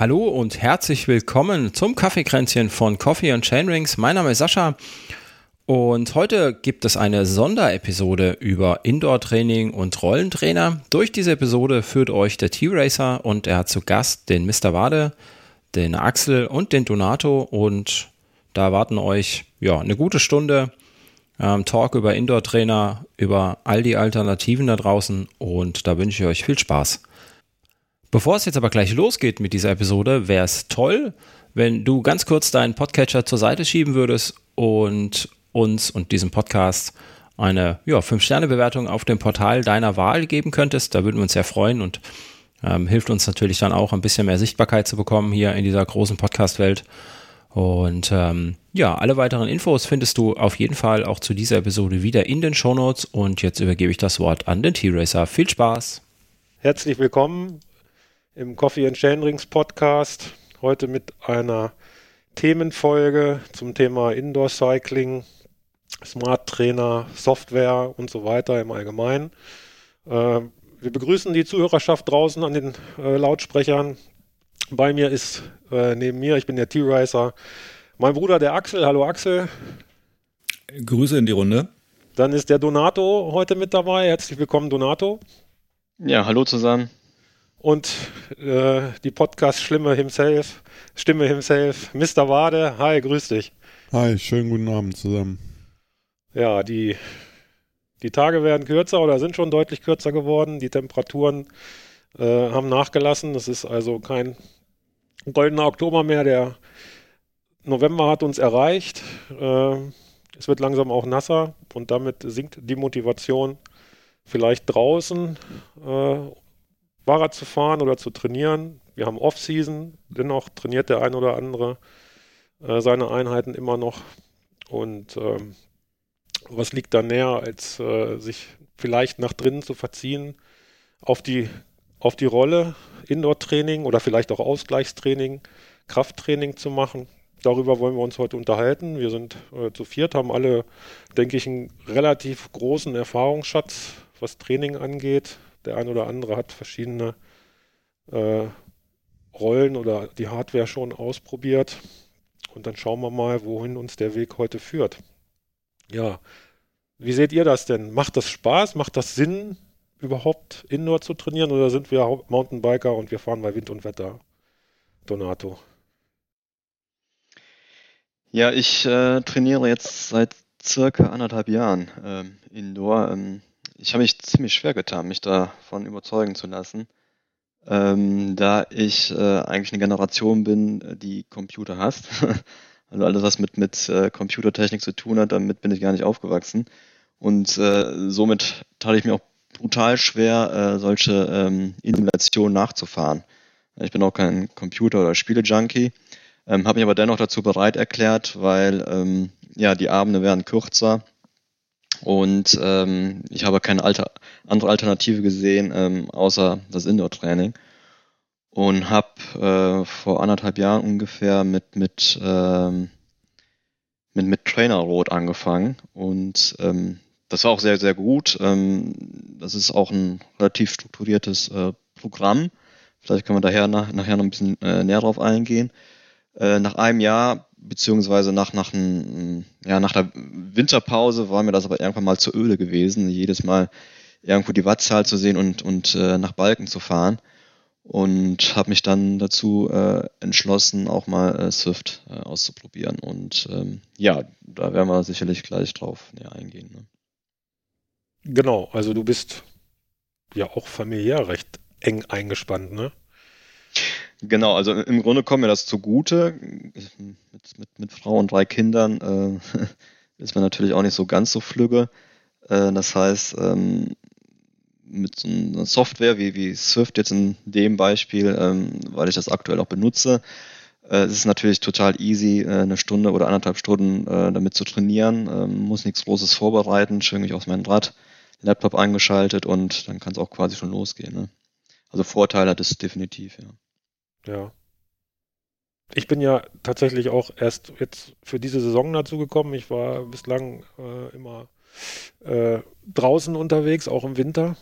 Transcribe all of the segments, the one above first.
Hallo und herzlich willkommen zum Kaffeekränzchen von Coffee and Chainrings. Mein Name ist Sascha und heute gibt es eine Sonderepisode über Indoor-Training und Rollentrainer. Durch diese Episode führt euch der T-Racer und er hat zu Gast den Mr. Wade, den Axel und den Donato und da erwarten euch ja eine gute Stunde ähm, Talk über Indoor-Trainer, über all die Alternativen da draußen und da wünsche ich euch viel Spaß. Bevor es jetzt aber gleich losgeht mit dieser Episode, wäre es toll, wenn du ganz kurz deinen Podcatcher zur Seite schieben würdest und uns und diesem Podcast eine ja, 5-Sterne-Bewertung auf dem Portal deiner Wahl geben könntest. Da würden wir uns sehr freuen und ähm, hilft uns natürlich dann auch ein bisschen mehr Sichtbarkeit zu bekommen hier in dieser großen Podcast-Welt. Und ähm, ja, alle weiteren Infos findest du auf jeden Fall auch zu dieser Episode wieder in den Shownotes. Und jetzt übergebe ich das Wort an den T-Racer. Viel Spaß! Herzlich willkommen im Coffee and Chainrings Podcast. Heute mit einer Themenfolge zum Thema Indoor Cycling, Smart Trainer, Software und so weiter im Allgemeinen. Äh, wir begrüßen die Zuhörerschaft draußen an den äh, Lautsprechern. Bei mir ist äh, neben mir, ich bin der T-Ricer, mein Bruder der Axel. Hallo Axel. Grüße in die Runde. Dann ist der Donato heute mit dabei. Herzlich willkommen, Donato. Ja, hallo zusammen und äh, die Podcast Schlimme himself, Stimme himself, Mr. Wade. Hi, grüß dich. Hi, schönen guten Abend zusammen. Ja, die, die Tage werden kürzer oder sind schon deutlich kürzer geworden. Die Temperaturen äh, haben nachgelassen. Es ist also kein goldener Oktober mehr. Der November hat uns erreicht. Äh, es wird langsam auch nasser und damit sinkt die Motivation vielleicht draußen äh, Fahrrad zu fahren oder zu trainieren. Wir haben Off-Season, dennoch trainiert der ein oder andere äh, seine Einheiten immer noch. Und ähm, was liegt da näher, als äh, sich vielleicht nach drinnen zu verziehen auf die, auf die Rolle Indoor-Training oder vielleicht auch Ausgleichstraining, Krafttraining zu machen. Darüber wollen wir uns heute unterhalten. Wir sind äh, zu viert, haben alle, denke ich, einen relativ großen Erfahrungsschatz, was Training angeht. Der ein oder andere hat verschiedene äh, Rollen oder die Hardware schon ausprobiert. Und dann schauen wir mal, wohin uns der Weg heute führt. Ja, wie seht ihr das denn? Macht das Spaß? Macht das Sinn, überhaupt Indoor zu trainieren? Oder sind wir Mountainbiker und wir fahren bei Wind und Wetter? Donato. Ja, ich äh, trainiere jetzt seit circa anderthalb Jahren ähm, Indoor. Ähm, ich habe mich ziemlich schwer getan, mich davon überzeugen zu lassen, ähm, da ich äh, eigentlich eine Generation bin, die Computer hasst. also alles, was mit, mit äh, Computertechnik zu tun hat, damit bin ich gar nicht aufgewachsen. Und äh, somit tat ich mir auch brutal schwer, äh, solche ähm, Innovationen nachzufahren. Ich bin auch kein Computer- oder Spiele-Junkie, ähm, habe mich aber dennoch dazu bereit erklärt, weil ähm, ja die Abende werden kürzer und ähm, ich habe keine Alter, andere Alternative gesehen, ähm, außer das Indoor-Training. Und habe äh, vor anderthalb Jahren ungefähr mit, mit, ähm, mit, mit Trainer Rot angefangen. Und ähm, das war auch sehr, sehr gut. Ähm, das ist auch ein relativ strukturiertes äh, Programm. Vielleicht können wir daher nach, nachher noch ein bisschen äh, näher drauf eingehen. Äh, nach einem Jahr beziehungsweise nach, nach, ein, ja, nach der Winterpause war mir das aber irgendwann mal zu öde gewesen, jedes Mal irgendwo die Wattzahl zu sehen und, und äh, nach Balken zu fahren. Und habe mich dann dazu äh, entschlossen, auch mal äh, Swift äh, auszuprobieren. Und ähm, ja, da werden wir sicherlich gleich drauf näher eingehen. Ne? Genau, also du bist ja auch familiär recht eng eingespannt, ne? Genau, also im Grunde kommt mir das zugute. Mit, mit, mit Frau und drei Kindern äh, ist man natürlich auch nicht so ganz so flügge. Äh, das heißt, ähm, mit so einer Software wie, wie Swift jetzt in dem Beispiel, ähm, weil ich das aktuell auch benutze, äh, es ist natürlich total easy, äh, eine Stunde oder anderthalb Stunden äh, damit zu trainieren. Ähm, muss nichts Großes vorbereiten, schwinge ich aus meinem Rad, Laptop eingeschaltet und dann kann es auch quasi schon losgehen. Ne? Also Vorteil hat es definitiv, ja. Ja. Ich bin ja tatsächlich auch erst jetzt für diese Saison dazu gekommen. Ich war bislang äh, immer äh, draußen unterwegs, auch im Winter.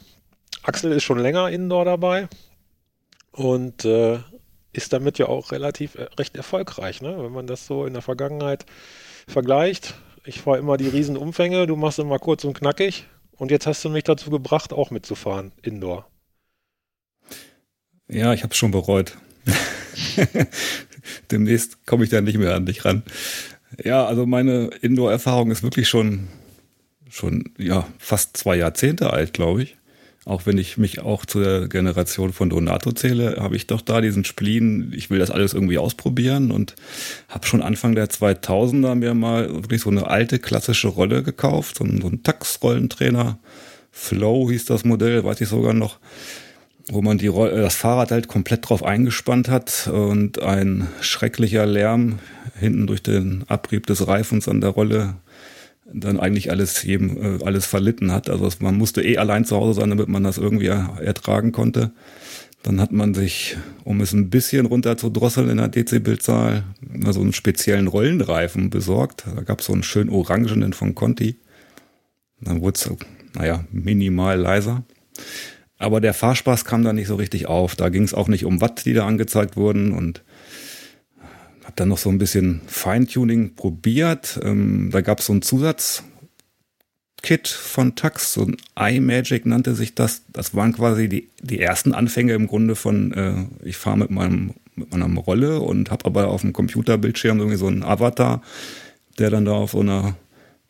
Axel ist schon länger indoor dabei. Und äh, ist damit ja auch relativ äh, recht erfolgreich, ne? wenn man das so in der Vergangenheit vergleicht. Ich fahre immer die Riesenumfänge, du machst immer kurz und knackig und jetzt hast du mich dazu gebracht, auch mitzufahren, Indoor. Ja, ich habe es schon bereut. Demnächst komme ich da nicht mehr an dich ran. Ja, also meine Indoor-Erfahrung ist wirklich schon, schon ja, fast zwei Jahrzehnte alt, glaube ich. Auch wenn ich mich auch zur Generation von Donato zähle, habe ich doch da diesen Spleen, ich will das alles irgendwie ausprobieren und habe schon Anfang der 2000er mir mal wirklich so eine alte klassische Rolle gekauft, so ein, so ein Tax-Rollentrainer. Flow hieß das Modell, weiß ich sogar noch wo man die, äh, das Fahrrad halt komplett drauf eingespannt hat und ein schrecklicher Lärm hinten durch den Abrieb des Reifens an der Rolle dann eigentlich alles jedem äh, alles verlitten hat. Also man musste eh allein zu Hause sein, damit man das irgendwie ertragen konnte. Dann hat man sich, um es ein bisschen runter zu drosseln in der Dezibelzahl, so einen speziellen Rollenreifen besorgt. Da gab es so einen schön orangenen von Conti. Dann wurde es, naja, minimal leiser. Aber der Fahrspaß kam da nicht so richtig auf. Da ging es auch nicht um Watt, die da angezeigt wurden und habe dann noch so ein bisschen Feintuning probiert. Ähm, da gab es so ein Zusatzkit von Tax, so ein iMagic nannte sich das. Das waren quasi die, die ersten Anfänge im Grunde von, äh, ich fahre mit meinem mit meiner Rolle und habe aber auf dem Computerbildschirm irgendwie so einen Avatar, der dann da auf so einer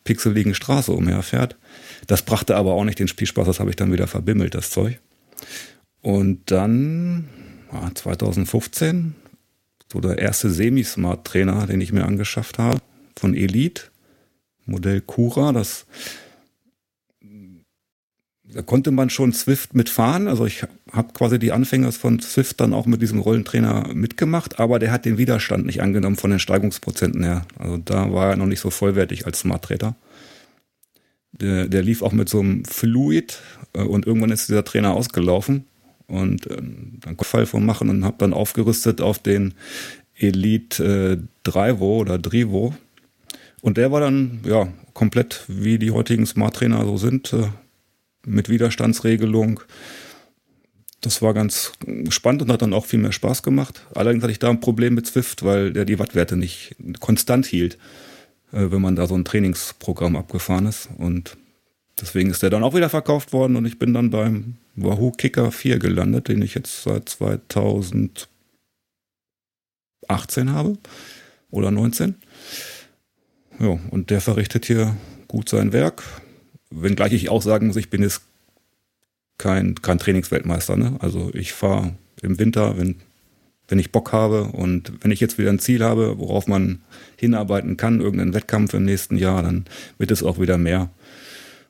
pixeligen Straße umherfährt. Das brachte aber auch nicht den Spielspaß, das habe ich dann wieder verbimmelt, das Zeug. Und dann, 2015, so der erste Semi-Smart-Trainer, den ich mir angeschafft habe, von Elite, Modell Cura, das da konnte man schon Swift mitfahren. Also ich habe quasi die Anfänger von Swift dann auch mit diesem Rollentrainer mitgemacht, aber der hat den Widerstand nicht angenommen von den Steigungsprozenten her. Also da war er noch nicht so vollwertig als Smart Trainer. Der, der lief auch mit so einem Fluid äh, und irgendwann ist dieser Trainer ausgelaufen und äh, dann Fall von machen und habe dann aufgerüstet auf den Elite äh, Drivo oder Drivo. Und der war dann ja komplett wie die heutigen Smart Trainer so sind, äh, mit Widerstandsregelung. Das war ganz spannend und hat dann auch viel mehr Spaß gemacht. Allerdings hatte ich da ein Problem mit Swift, weil der die Wattwerte nicht konstant hielt. Äh, wenn man da so ein Trainingsprogramm abgefahren ist. Und deswegen ist der dann auch wieder verkauft worden und ich bin dann beim Wahoo Kicker 4 gelandet, den ich jetzt seit 2018 habe oder 19. Ja, und der verrichtet hier gut sein Werk. Wenngleich ich auch sagen muss, ich bin jetzt kein, kein Trainingsweltmeister. Ne? Also ich fahre im Winter, wenn wenn ich Bock habe und wenn ich jetzt wieder ein Ziel habe, worauf man hinarbeiten kann, irgendeinen Wettkampf im nächsten Jahr, dann wird es auch wieder mehr.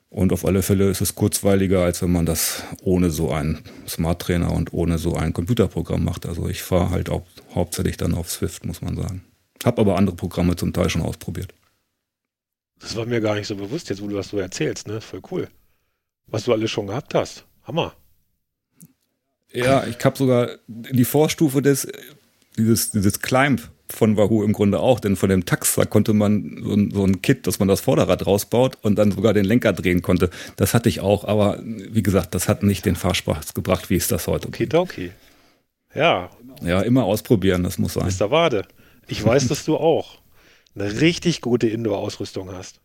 Und auf alle Fälle ist es kurzweiliger, als wenn man das ohne so einen Smart Trainer und ohne so ein Computerprogramm macht. Also ich fahre halt auch hauptsächlich dann auf Swift, muss man sagen. Hab aber andere Programme zum Teil schon ausprobiert. Das war mir gar nicht so bewusst, jetzt wo du das so erzählst, ne? Voll cool. Was du alles schon gehabt hast. Hammer. Ja, ich habe sogar die Vorstufe des, dieses, dieses Climb von Wahoo im Grunde auch, denn von dem Tax, da konnte man so ein, so ein Kit, dass man das Vorderrad rausbaut und dann sogar den Lenker drehen konnte. Das hatte ich auch, aber wie gesagt, das hat nicht den Fahrspaß gebracht, wie es das heute Okay, okay. Ja. Ja, immer ausprobieren, das muss sein. Mr. Wade, ich weiß, dass du auch eine richtig gute Indoor-Ausrüstung hast.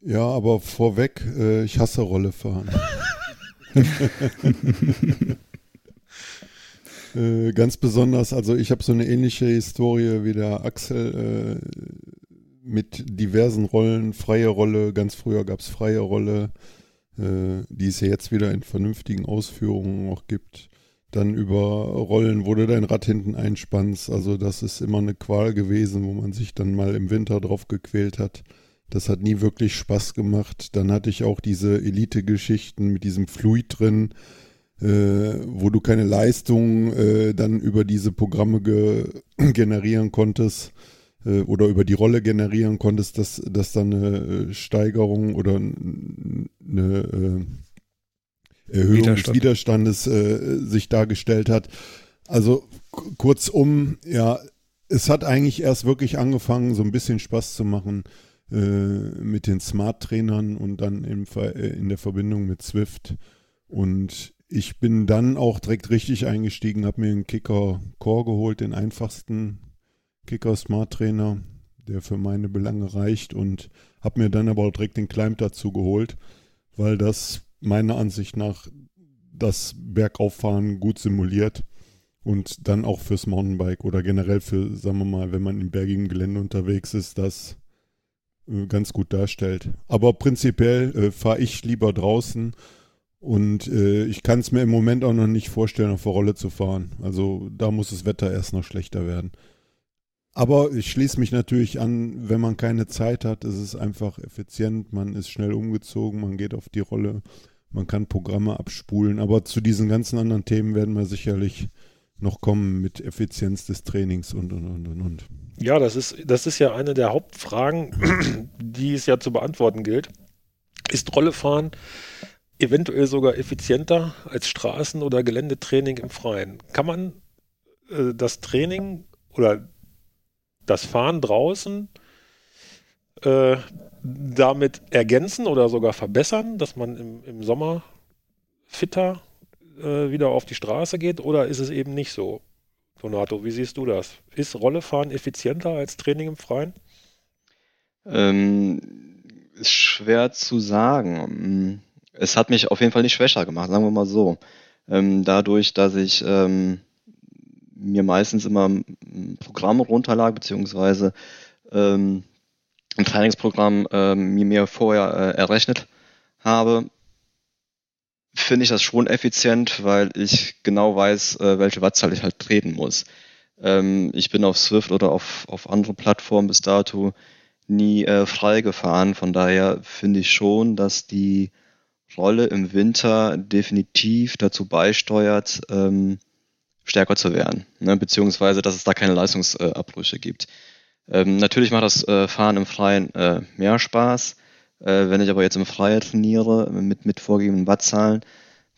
Ja, aber vorweg, äh, ich hasse Rollefahren. äh, ganz besonders, also ich habe so eine ähnliche Historie wie der Axel äh, mit diversen Rollen, freie Rolle, ganz früher gab es freie Rolle, äh, die es ja jetzt wieder in vernünftigen Ausführungen auch gibt. Dann über Rollen, wo du dein Rad hinten einspannst. Also das ist immer eine Qual gewesen, wo man sich dann mal im Winter drauf gequält hat. Das hat nie wirklich Spaß gemacht. Dann hatte ich auch diese Elite-Geschichten mit diesem Fluid drin, äh, wo du keine Leistung äh, dann über diese Programme ge generieren konntest äh, oder über die Rolle generieren konntest, dass, dass dann eine äh, Steigerung oder eine äh, Erhöhung Widerstand. des Widerstandes äh, sich dargestellt hat. Also kurzum, ja, es hat eigentlich erst wirklich angefangen, so ein bisschen Spaß zu machen mit den Smart-Trainern und dann im, äh, in der Verbindung mit Swift. Und ich bin dann auch direkt richtig eingestiegen, habe mir einen Kicker Core geholt, den einfachsten Kicker Smart Trainer, der für meine Belange reicht und habe mir dann aber auch direkt den Climb dazu geholt, weil das meiner Ansicht nach das Bergauffahren gut simuliert und dann auch fürs Mountainbike oder generell für, sagen wir mal, wenn man im bergigen Gelände unterwegs ist, das äh, ganz gut darstellt. Aber prinzipiell äh, fahre ich lieber draußen und äh, ich kann es mir im Moment auch noch nicht vorstellen, auf der Rolle zu fahren. Also da muss das Wetter erst noch schlechter werden. Aber ich schließe mich natürlich an, wenn man keine Zeit hat, ist es einfach effizient, man ist schnell umgezogen, man geht auf die Rolle, man kann Programme abspulen. Aber zu diesen ganzen anderen Themen werden wir sicherlich noch kommen mit Effizienz des Trainings und und und und und. Ja, das ist, das ist ja eine der Hauptfragen, die es ja zu beantworten gilt. Ist Rollefahren eventuell sogar effizienter als Straßen- oder Geländetraining im Freien? Kann man äh, das Training oder das Fahren draußen äh, damit ergänzen oder sogar verbessern, dass man im, im Sommer fitter äh, wieder auf die Straße geht oder ist es eben nicht so? Donato, wie siehst du das? Ist Rollefahren effizienter als Training im Freien? Ähm, ist schwer zu sagen. Es hat mich auf jeden Fall nicht schwächer gemacht, sagen wir mal so. Ähm, dadurch, dass ich ähm, mir meistens immer Programme runterlage, beziehungsweise ähm, ein Trainingsprogramm ähm, mir, mir vorher äh, errechnet habe, finde ich das schon effizient, weil ich genau weiß, äh, welche Wattzahl ich halt treten muss. Ähm, ich bin auf Swift oder auf, auf andere Plattformen bis dato nie äh, frei gefahren. Von daher finde ich schon, dass die Rolle im Winter definitiv dazu beisteuert, ähm, stärker zu werden, ne? beziehungsweise dass es da keine Leistungsabbrüche gibt. Ähm, natürlich macht das äh, Fahren im Freien äh, mehr Spaß. Äh, wenn ich aber jetzt im Freien trainiere mit, mit vorgegebenen Wattzahlen,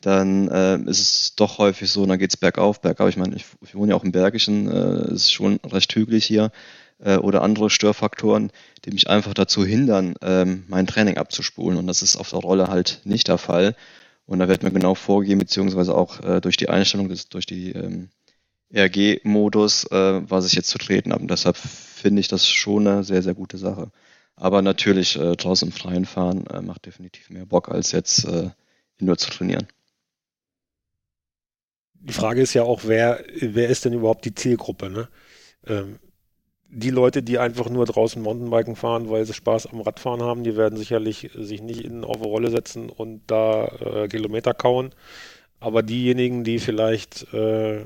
dann äh, ist es doch häufig so, dann geht es bergauf, bergauf. Ich meine, ich, ich, wohne ja auch im Bergischen, äh, ist schon recht hügelig hier. Äh, oder andere Störfaktoren, die mich einfach dazu hindern, ähm, mein Training abzuspulen. Und das ist auf der Rolle halt nicht der Fall. Und da wird mir genau vorgegeben, beziehungsweise auch äh, durch die Einstellung, des, durch die ähm, RG-Modus, äh, was ich jetzt zu treten habe. Und deshalb finde ich das schon eine sehr, sehr gute Sache. Aber natürlich äh, draußen im Freien fahren äh, macht definitiv mehr Bock, als jetzt äh, indoor zu trainieren. Die Frage ist ja auch, wer, wer ist denn überhaupt die Zielgruppe? Ne? Ähm, die Leute, die einfach nur draußen Mountainbiken fahren, weil sie Spaß am Radfahren haben, die werden sicherlich sich nicht in auf eine Rolle setzen und da äh, Kilometer kauen. Aber diejenigen, die vielleicht äh,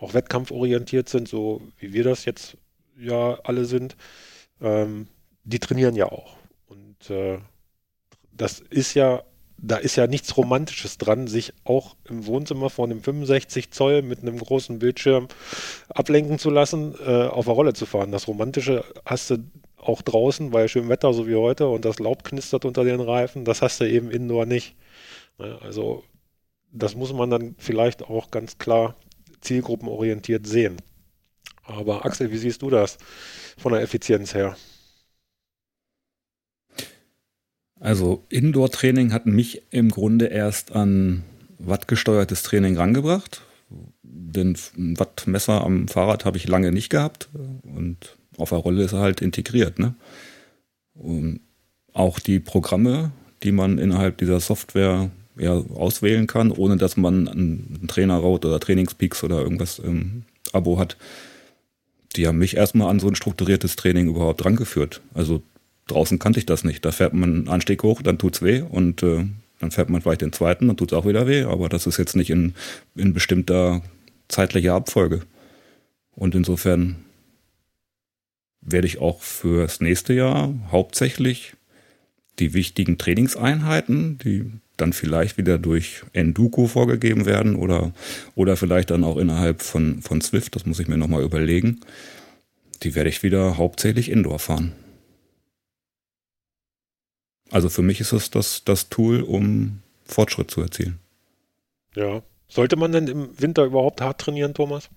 auch wettkampforientiert sind, so wie wir das jetzt ja alle sind, ähm, die trainieren ja auch. Und äh, das ist ja, da ist ja nichts Romantisches dran, sich auch im Wohnzimmer von einem 65 Zoll mit einem großen Bildschirm ablenken zu lassen, äh, auf der Rolle zu fahren. Das Romantische hast du auch draußen, bei schönem Wetter, so wie heute, und das Laub knistert unter den Reifen, das hast du eben indoor nicht. Also das muss man dann vielleicht auch ganz klar zielgruppenorientiert sehen. Aber Axel, wie siehst du das von der Effizienz her? Also Indoor-Training hat mich im Grunde erst an wattgesteuertes Training rangebracht. Den Wattmesser am Fahrrad habe ich lange nicht gehabt und auf der Rolle ist er halt integriert. Ne? Und auch die Programme, die man innerhalb dieser Software ja, auswählen kann, ohne dass man einen Trainerroute oder Trainingspeaks oder irgendwas im Abo hat, die haben mich erstmal an so ein strukturiertes Training überhaupt rangeführt. Also draußen kannte ich das nicht. Da fährt man einen Anstieg hoch, dann tut's weh und äh, dann fährt man vielleicht den zweiten, dann tut's auch wieder weh, aber das ist jetzt nicht in, in bestimmter zeitlicher Abfolge. Und insofern werde ich auch fürs nächste Jahr hauptsächlich die wichtigen Trainingseinheiten, die dann vielleicht wieder durch Enduko vorgegeben werden oder, oder vielleicht dann auch innerhalb von, von Swift, das muss ich mir nochmal überlegen, die werde ich wieder hauptsächlich Indoor fahren. Also für mich ist es das, das Tool, um Fortschritt zu erzielen. Ja. Sollte man denn im Winter überhaupt hart trainieren, Thomas?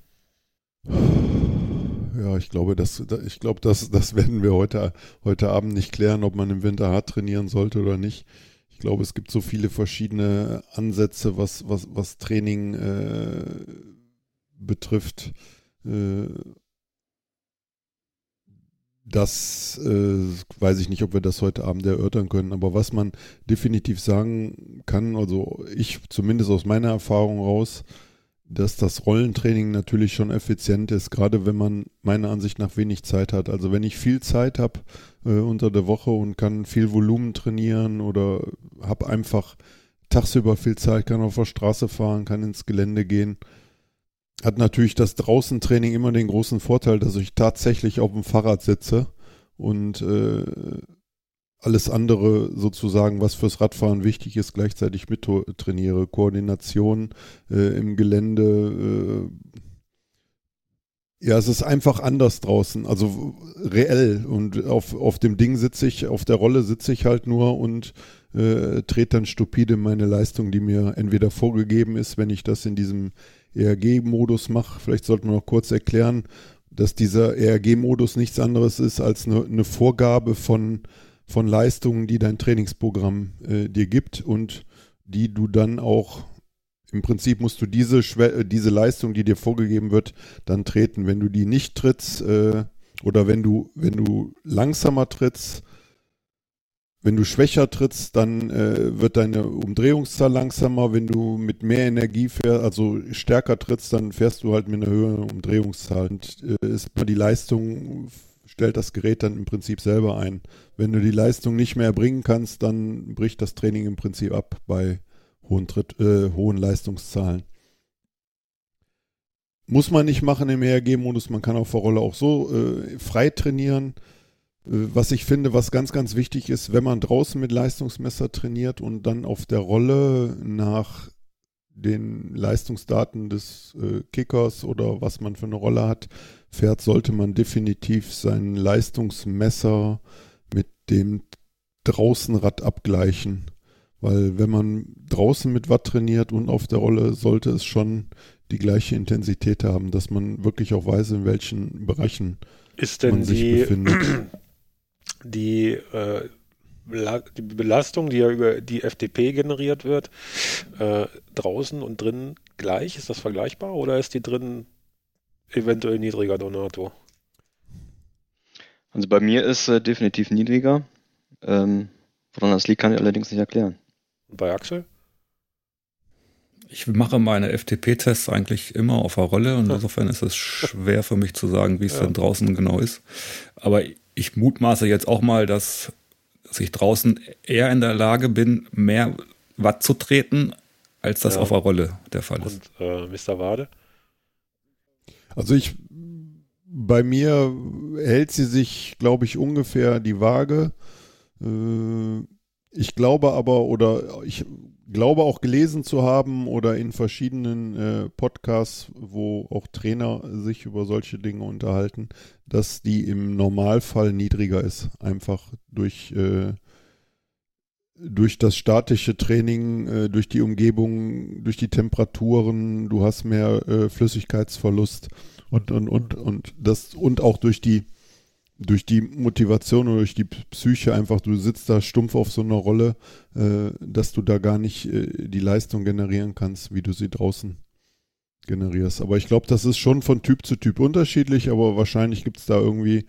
Ja, ich glaube, das, ich glaube, das, das werden wir heute, heute Abend nicht klären, ob man im Winter hart trainieren sollte oder nicht. Ich glaube, es gibt so viele verschiedene Ansätze, was, was, was Training äh, betrifft. Äh, das äh, weiß ich nicht, ob wir das heute Abend erörtern können, aber was man definitiv sagen kann, also ich zumindest aus meiner Erfahrung raus, dass das Rollentraining natürlich schon effizient ist, gerade wenn man meiner Ansicht nach wenig Zeit hat. Also wenn ich viel Zeit habe äh, unter der Woche und kann viel Volumen trainieren oder habe einfach tagsüber viel Zeit, kann auf der Straße fahren, kann ins Gelände gehen, hat natürlich das Draußentraining immer den großen Vorteil, dass ich tatsächlich auf dem Fahrrad sitze und äh, alles andere sozusagen, was fürs Radfahren wichtig ist, gleichzeitig mit trainiere. Koordination äh, im Gelände. Äh, ja, es ist einfach anders draußen, also reell. Und auf, auf dem Ding sitze ich, auf der Rolle sitze ich halt nur und äh, trete dann stupide meine Leistung, die mir entweder vorgegeben ist, wenn ich das in diesem ERG-Modus mache. Vielleicht sollten wir noch kurz erklären, dass dieser ERG-Modus nichts anderes ist als eine, eine Vorgabe von von Leistungen, die dein Trainingsprogramm äh, dir gibt und die du dann auch im Prinzip musst du diese, äh, diese Leistung, die dir vorgegeben wird, dann treten. Wenn du die nicht trittst äh, oder wenn du, wenn du langsamer trittst, wenn du schwächer trittst, dann äh, wird deine Umdrehungszahl langsamer. Wenn du mit mehr Energie fährst, also stärker trittst, dann fährst du halt mit einer höheren Umdrehungszahl. Und äh, ist die Leistung stellt das Gerät dann im Prinzip selber ein. Wenn du die Leistung nicht mehr erbringen kannst, dann bricht das Training im Prinzip ab bei hohen, Tritt, äh, hohen Leistungszahlen. Muss man nicht machen im ERG-Modus, man kann auf der Rolle auch so äh, frei trainieren. Was ich finde, was ganz, ganz wichtig ist, wenn man draußen mit Leistungsmesser trainiert und dann auf der Rolle nach den Leistungsdaten des äh, Kickers oder was man für eine Rolle hat, fährt, sollte man definitiv sein Leistungsmesser mit dem Draußenrad abgleichen. Weil wenn man draußen mit Watt trainiert und auf der Rolle, sollte es schon die gleiche Intensität haben, dass man wirklich auch weiß, in welchen Bereichen ist denn man sich die, befindet. Die, äh, die Belastung, die ja über die FDP generiert wird, äh, draußen und drinnen gleich? Ist das vergleichbar oder ist die drinnen eventuell niedriger Donato? Also bei mir ist äh, definitiv niedriger. Ähm, woran das liegt, kann ich allerdings nicht erklären. Und bei Axel? Ich mache meine FTP-Tests eigentlich immer auf der Rolle und insofern ist es schwer für mich zu sagen, wie es ja. denn draußen genau ist. Aber ich mutmaße jetzt auch mal, dass, dass ich draußen eher in der Lage bin, mehr Watt zu treten, als das ja. auf der Rolle der Fall ist. Und äh, Mr. Wade? Also ich, bei mir hält sie sich, glaube ich, ungefähr die Waage. Äh, ich glaube aber, oder ich glaube auch gelesen zu haben oder in verschiedenen äh, Podcasts, wo auch Trainer sich über solche Dinge unterhalten, dass die im Normalfall niedriger ist. Einfach durch, äh, durch das statische Training, äh, durch die Umgebung, durch die Temperaturen, du hast mehr äh, Flüssigkeitsverlust und, und, und, und das, und auch durch die, durch die Motivation oder durch die Psyche einfach, du sitzt da stumpf auf so einer Rolle, äh, dass du da gar nicht äh, die Leistung generieren kannst, wie du sie draußen generierst. Aber ich glaube, das ist schon von Typ zu Typ unterschiedlich, aber wahrscheinlich gibt es da irgendwie,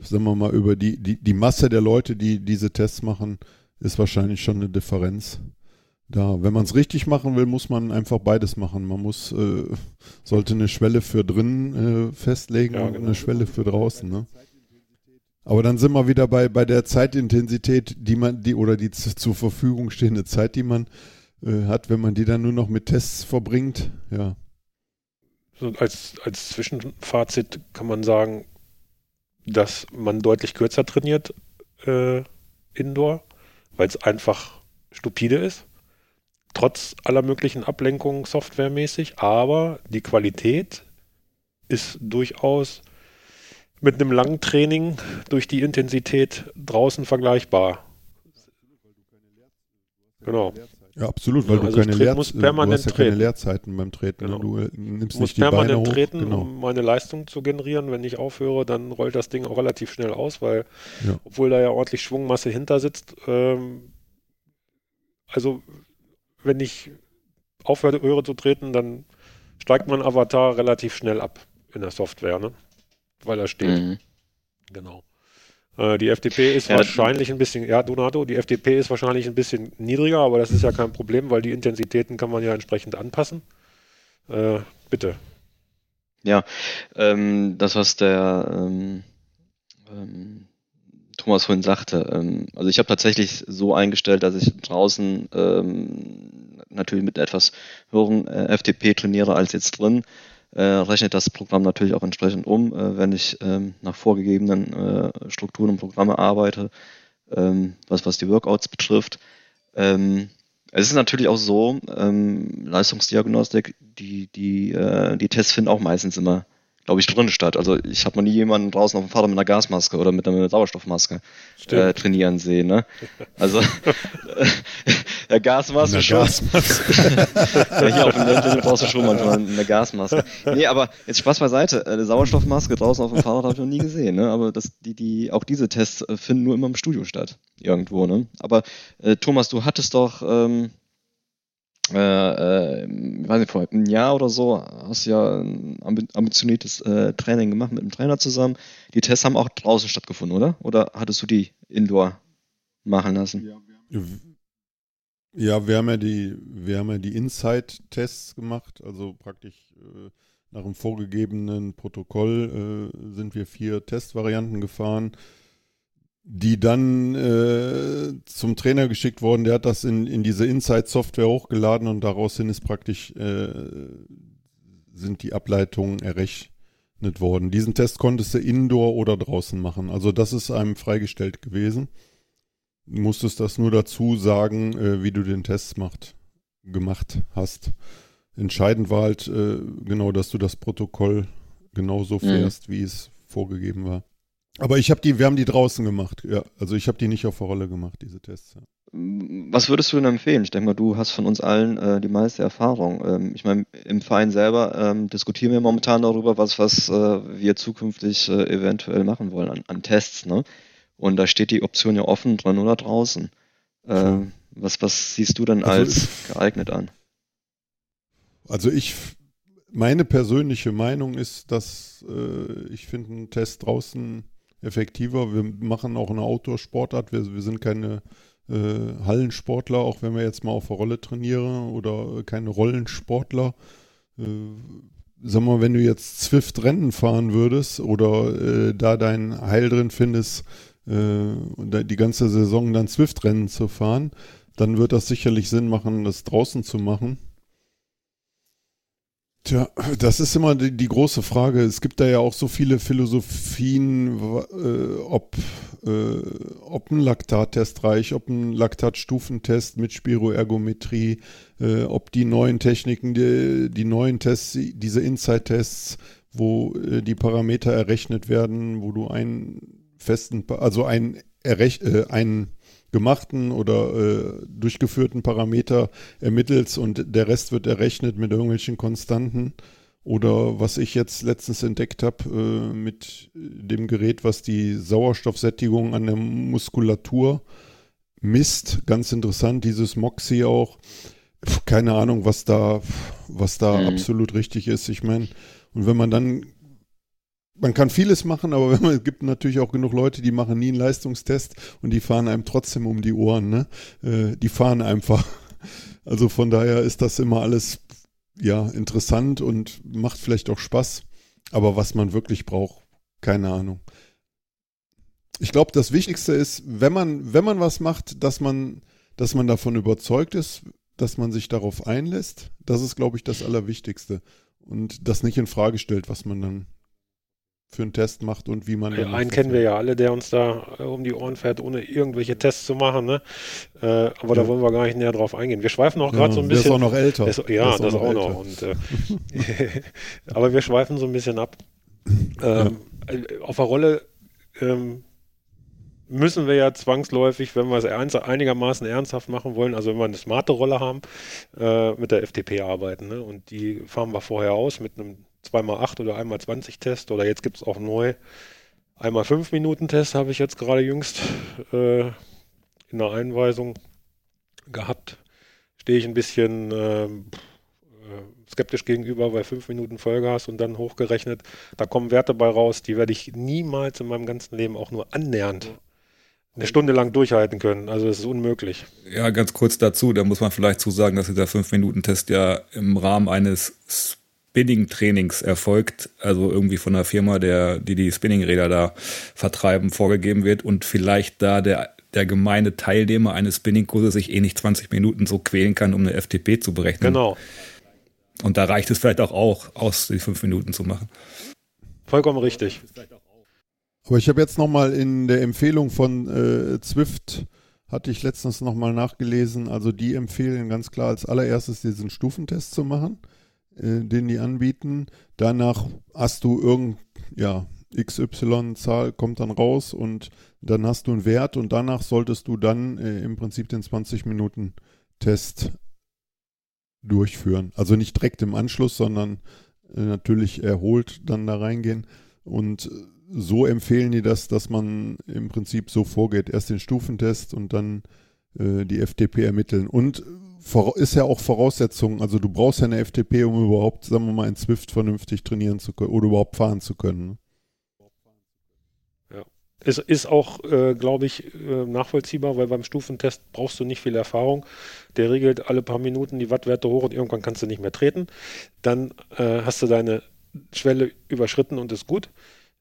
sagen wir mal, über die, die, die Masse der Leute, die diese Tests machen, ist wahrscheinlich schon eine Differenz da. Wenn man es richtig machen will, muss man einfach beides machen. Man muss, äh, sollte eine Schwelle für drinnen äh, festlegen ja, und genau. eine Schwelle für draußen. Ne? Aber dann sind wir wieder bei, bei der Zeitintensität, die man, die oder die zur Verfügung stehende Zeit, die man äh, hat, wenn man die dann nur noch mit Tests verbringt, ja. Als, als Zwischenfazit kann man sagen, dass man deutlich kürzer trainiert äh, indoor, weil es einfach stupide ist trotz aller möglichen Ablenkungen softwaremäßig, aber die Qualität ist durchaus mit einem langen Training durch die Intensität draußen vergleichbar. Genau. Ja, absolut, weil ja, also du keine, Lehr muss permanent du hast ja keine Leerzeiten beim Treten. Genau. Du äh, nimmst muss nicht die permanent Beine hoch. treten, genau. um meine Leistung zu generieren. Wenn ich aufhöre, dann rollt das Ding auch relativ schnell aus, weil Ja. obwohl da ja ordentlich Schwungmasse hinter sitzt, ähm, also wenn ich aufhöre zu treten, dann steigt mein Avatar relativ schnell ab in der Software, ne? Weil er steht. Mhm. Genau. Äh, die FDP ist ja, wahrscheinlich ein bisschen, ja, Donato, die FDP ist wahrscheinlich ein bisschen niedriger, aber das ist ja kein Problem, weil die Intensitäten kann man ja entsprechend anpassen. Äh, bitte. Ja, ähm, das, was der ähm, ähm, Thomas vorhin sagte, ähm, also ich habe tatsächlich so eingestellt, dass ich draußen ähm, natürlich mit etwas höheren äh, FTP trainiere als jetzt drin. Äh, rechnet das Programm natürlich auch entsprechend um, äh, wenn ich ähm, nach vorgegebenen äh, Strukturen und Programme arbeite, ähm, was, was die Workouts betrifft. Ähm, es ist natürlich auch so, Leistungsdiagnostik, die, die, die Tests finden auch meistens immer glaube ich, drin statt. Also ich habe noch nie jemanden draußen auf dem Fahrrad mit einer Gasmaske oder mit einer Sauerstoffmaske trainieren sehen. Ne? Also der Gasmaske schon. Gasmaske. ja, hier auf dem brauchst du schon manchmal eine Gasmaske. Nee, aber jetzt Spaß beiseite. Eine Sauerstoffmaske draußen auf dem Fahrrad habe ich noch nie gesehen. Ne? Aber das, die, die, auch diese Tests äh, finden nur immer im Studio statt. Irgendwo. Ne? Aber äh, Thomas, du hattest doch ähm, äh, äh, weiß nicht, vor einem Jahr oder so hast du ja ein ambitioniertes äh, Training gemacht mit einem Trainer zusammen. Die Tests haben auch draußen stattgefunden, oder? Oder hattest du die indoor machen lassen? Ja, ja wir haben ja die, wir haben ja die Inside-Tests gemacht, also praktisch äh, nach dem vorgegebenen Protokoll äh, sind wir vier Testvarianten gefahren die dann äh, zum Trainer geschickt worden. Der hat das in, in diese Inside-Software hochgeladen und daraus hin ist praktisch äh, sind die Ableitungen errechnet worden. Diesen Test konntest du indoor oder draußen machen. Also das ist einem freigestellt gewesen. Du musstest das nur dazu sagen, äh, wie du den Test macht, gemacht hast. Entscheidend war halt äh, genau, dass du das Protokoll genauso mhm. fährst, mhm. wie es vorgegeben war. Aber ich habe die, wir haben die draußen gemacht, ja. Also ich habe die nicht auf der Rolle gemacht, diese Tests. Ja. Was würdest du denn empfehlen? Ich denke mal, du hast von uns allen äh, die meiste Erfahrung. Ähm, ich meine, im Verein selber ähm, diskutieren wir momentan darüber, was, was äh, wir zukünftig äh, eventuell machen wollen an, an, Tests. Ne? Und da steht die Option ja offen drin oder draußen. Ähm, was, was siehst du denn also als geeignet an? Also ich meine persönliche Meinung ist, dass äh, ich finde einen Test draußen effektiver. Wir machen auch eine Outdoor-Sportart. Wir, wir sind keine äh, Hallensportler, auch wenn wir jetzt mal auf der Rolle trainieren oder keine Rollensportler. Äh, sag mal, wenn du jetzt Zwift-Rennen fahren würdest oder äh, da dein Heil drin findest, äh, die ganze Saison dann Zwift-Rennen zu fahren, dann wird das sicherlich Sinn machen, das draußen zu machen. Tja, das ist immer die, die, große Frage. Es gibt da ja auch so viele Philosophien, äh, ob, äh, ob ein Laktattest reicht, ob ein Laktatstufentest mit Spiroergometrie, äh, ob die neuen Techniken, die, die neuen Tests, diese Inside-Tests, wo äh, die Parameter errechnet werden, wo du einen festen, also einen, errech, äh, einen gemachten oder äh, durchgeführten Parameter ermittelst und der Rest wird errechnet mit irgendwelchen Konstanten. Oder was ich jetzt letztens entdeckt habe äh, mit dem Gerät, was die Sauerstoffsättigung an der Muskulatur misst. Ganz interessant, dieses Moxie auch. Keine Ahnung, was da, was da mhm. absolut richtig ist. Ich meine, und wenn man dann man kann vieles machen, aber es gibt natürlich auch genug Leute, die machen nie einen Leistungstest und die fahren einem trotzdem um die Ohren. Ne? Äh, die fahren einfach. Also von daher ist das immer alles ja interessant und macht vielleicht auch Spaß. Aber was man wirklich braucht, keine Ahnung. Ich glaube, das Wichtigste ist, wenn man, wenn man was macht, dass man, dass man davon überzeugt ist, dass man sich darauf einlässt. Das ist, glaube ich, das Allerwichtigste. Und das nicht in Frage stellt, was man dann für einen Test macht und wie man. Ja, einen kennen wir ja alle, der uns da äh, um die Ohren fährt, ohne irgendwelche Tests zu machen. Ne? Äh, aber ja. da wollen wir gar nicht näher drauf eingehen. Wir schweifen auch gerade ja, so ein bisschen. Der ist auch noch älter. Ist, ja, das auch, auch noch. Und, äh, aber wir schweifen so ein bisschen ab. Ähm, auf der Rolle ähm, müssen wir ja zwangsläufig, wenn wir es einigermaßen ernsthaft machen wollen, also wenn wir eine smarte Rolle haben, äh, mit der FTP arbeiten. Ne? Und die fahren wir vorher aus mit einem 2x8 oder 1x20 Test oder jetzt gibt es auch neu einmal 5 Minuten Test habe ich jetzt gerade jüngst äh, in der Einweisung gehabt. Stehe ich ein bisschen äh, skeptisch gegenüber, weil fünf Minuten Vollgas und dann hochgerechnet, da kommen Werte bei raus, die werde ich niemals in meinem ganzen Leben auch nur annähernd eine Stunde lang durchhalten können. Also es ist unmöglich. Ja, ganz kurz dazu, da muss man vielleicht zu sagen, dass dieser fünf minuten test ja im Rahmen eines Spinning-Trainings erfolgt, also irgendwie von einer Firma, der, die die Spinning-Räder da vertreiben, vorgegeben wird und vielleicht da der, der gemeine Teilnehmer eines Spinning-Kurses sich eh nicht 20 Minuten so quälen kann, um eine FTP zu berechnen. Genau. Und da reicht es vielleicht auch, auch aus, die fünf Minuten zu machen. Vollkommen richtig. Aber ich habe jetzt nochmal in der Empfehlung von äh, Zwift, hatte ich letztens nochmal nachgelesen, also die empfehlen ganz klar als allererstes diesen Stufentest zu machen, äh, den die anbieten. Danach hast du irgend, ja, XY-Zahl kommt dann raus und dann hast du einen Wert und danach solltest du dann äh, im Prinzip den 20-Minuten-Test durchführen. Also nicht direkt im Anschluss, sondern äh, natürlich erholt dann da reingehen. Und äh, so empfehlen die das, dass man im Prinzip so vorgeht. Erst den Stufentest und dann äh, die FTP ermitteln. Und ist ja auch Voraussetzung, also du brauchst ja eine FTP, um überhaupt, sagen wir mal, in Swift vernünftig trainieren zu können oder überhaupt fahren zu können. Ne? Es ist auch, äh, glaube ich, äh, nachvollziehbar, weil beim Stufentest brauchst du nicht viel Erfahrung. Der regelt alle paar Minuten die Wattwerte hoch und irgendwann kannst du nicht mehr treten. Dann äh, hast du deine Schwelle überschritten und ist gut.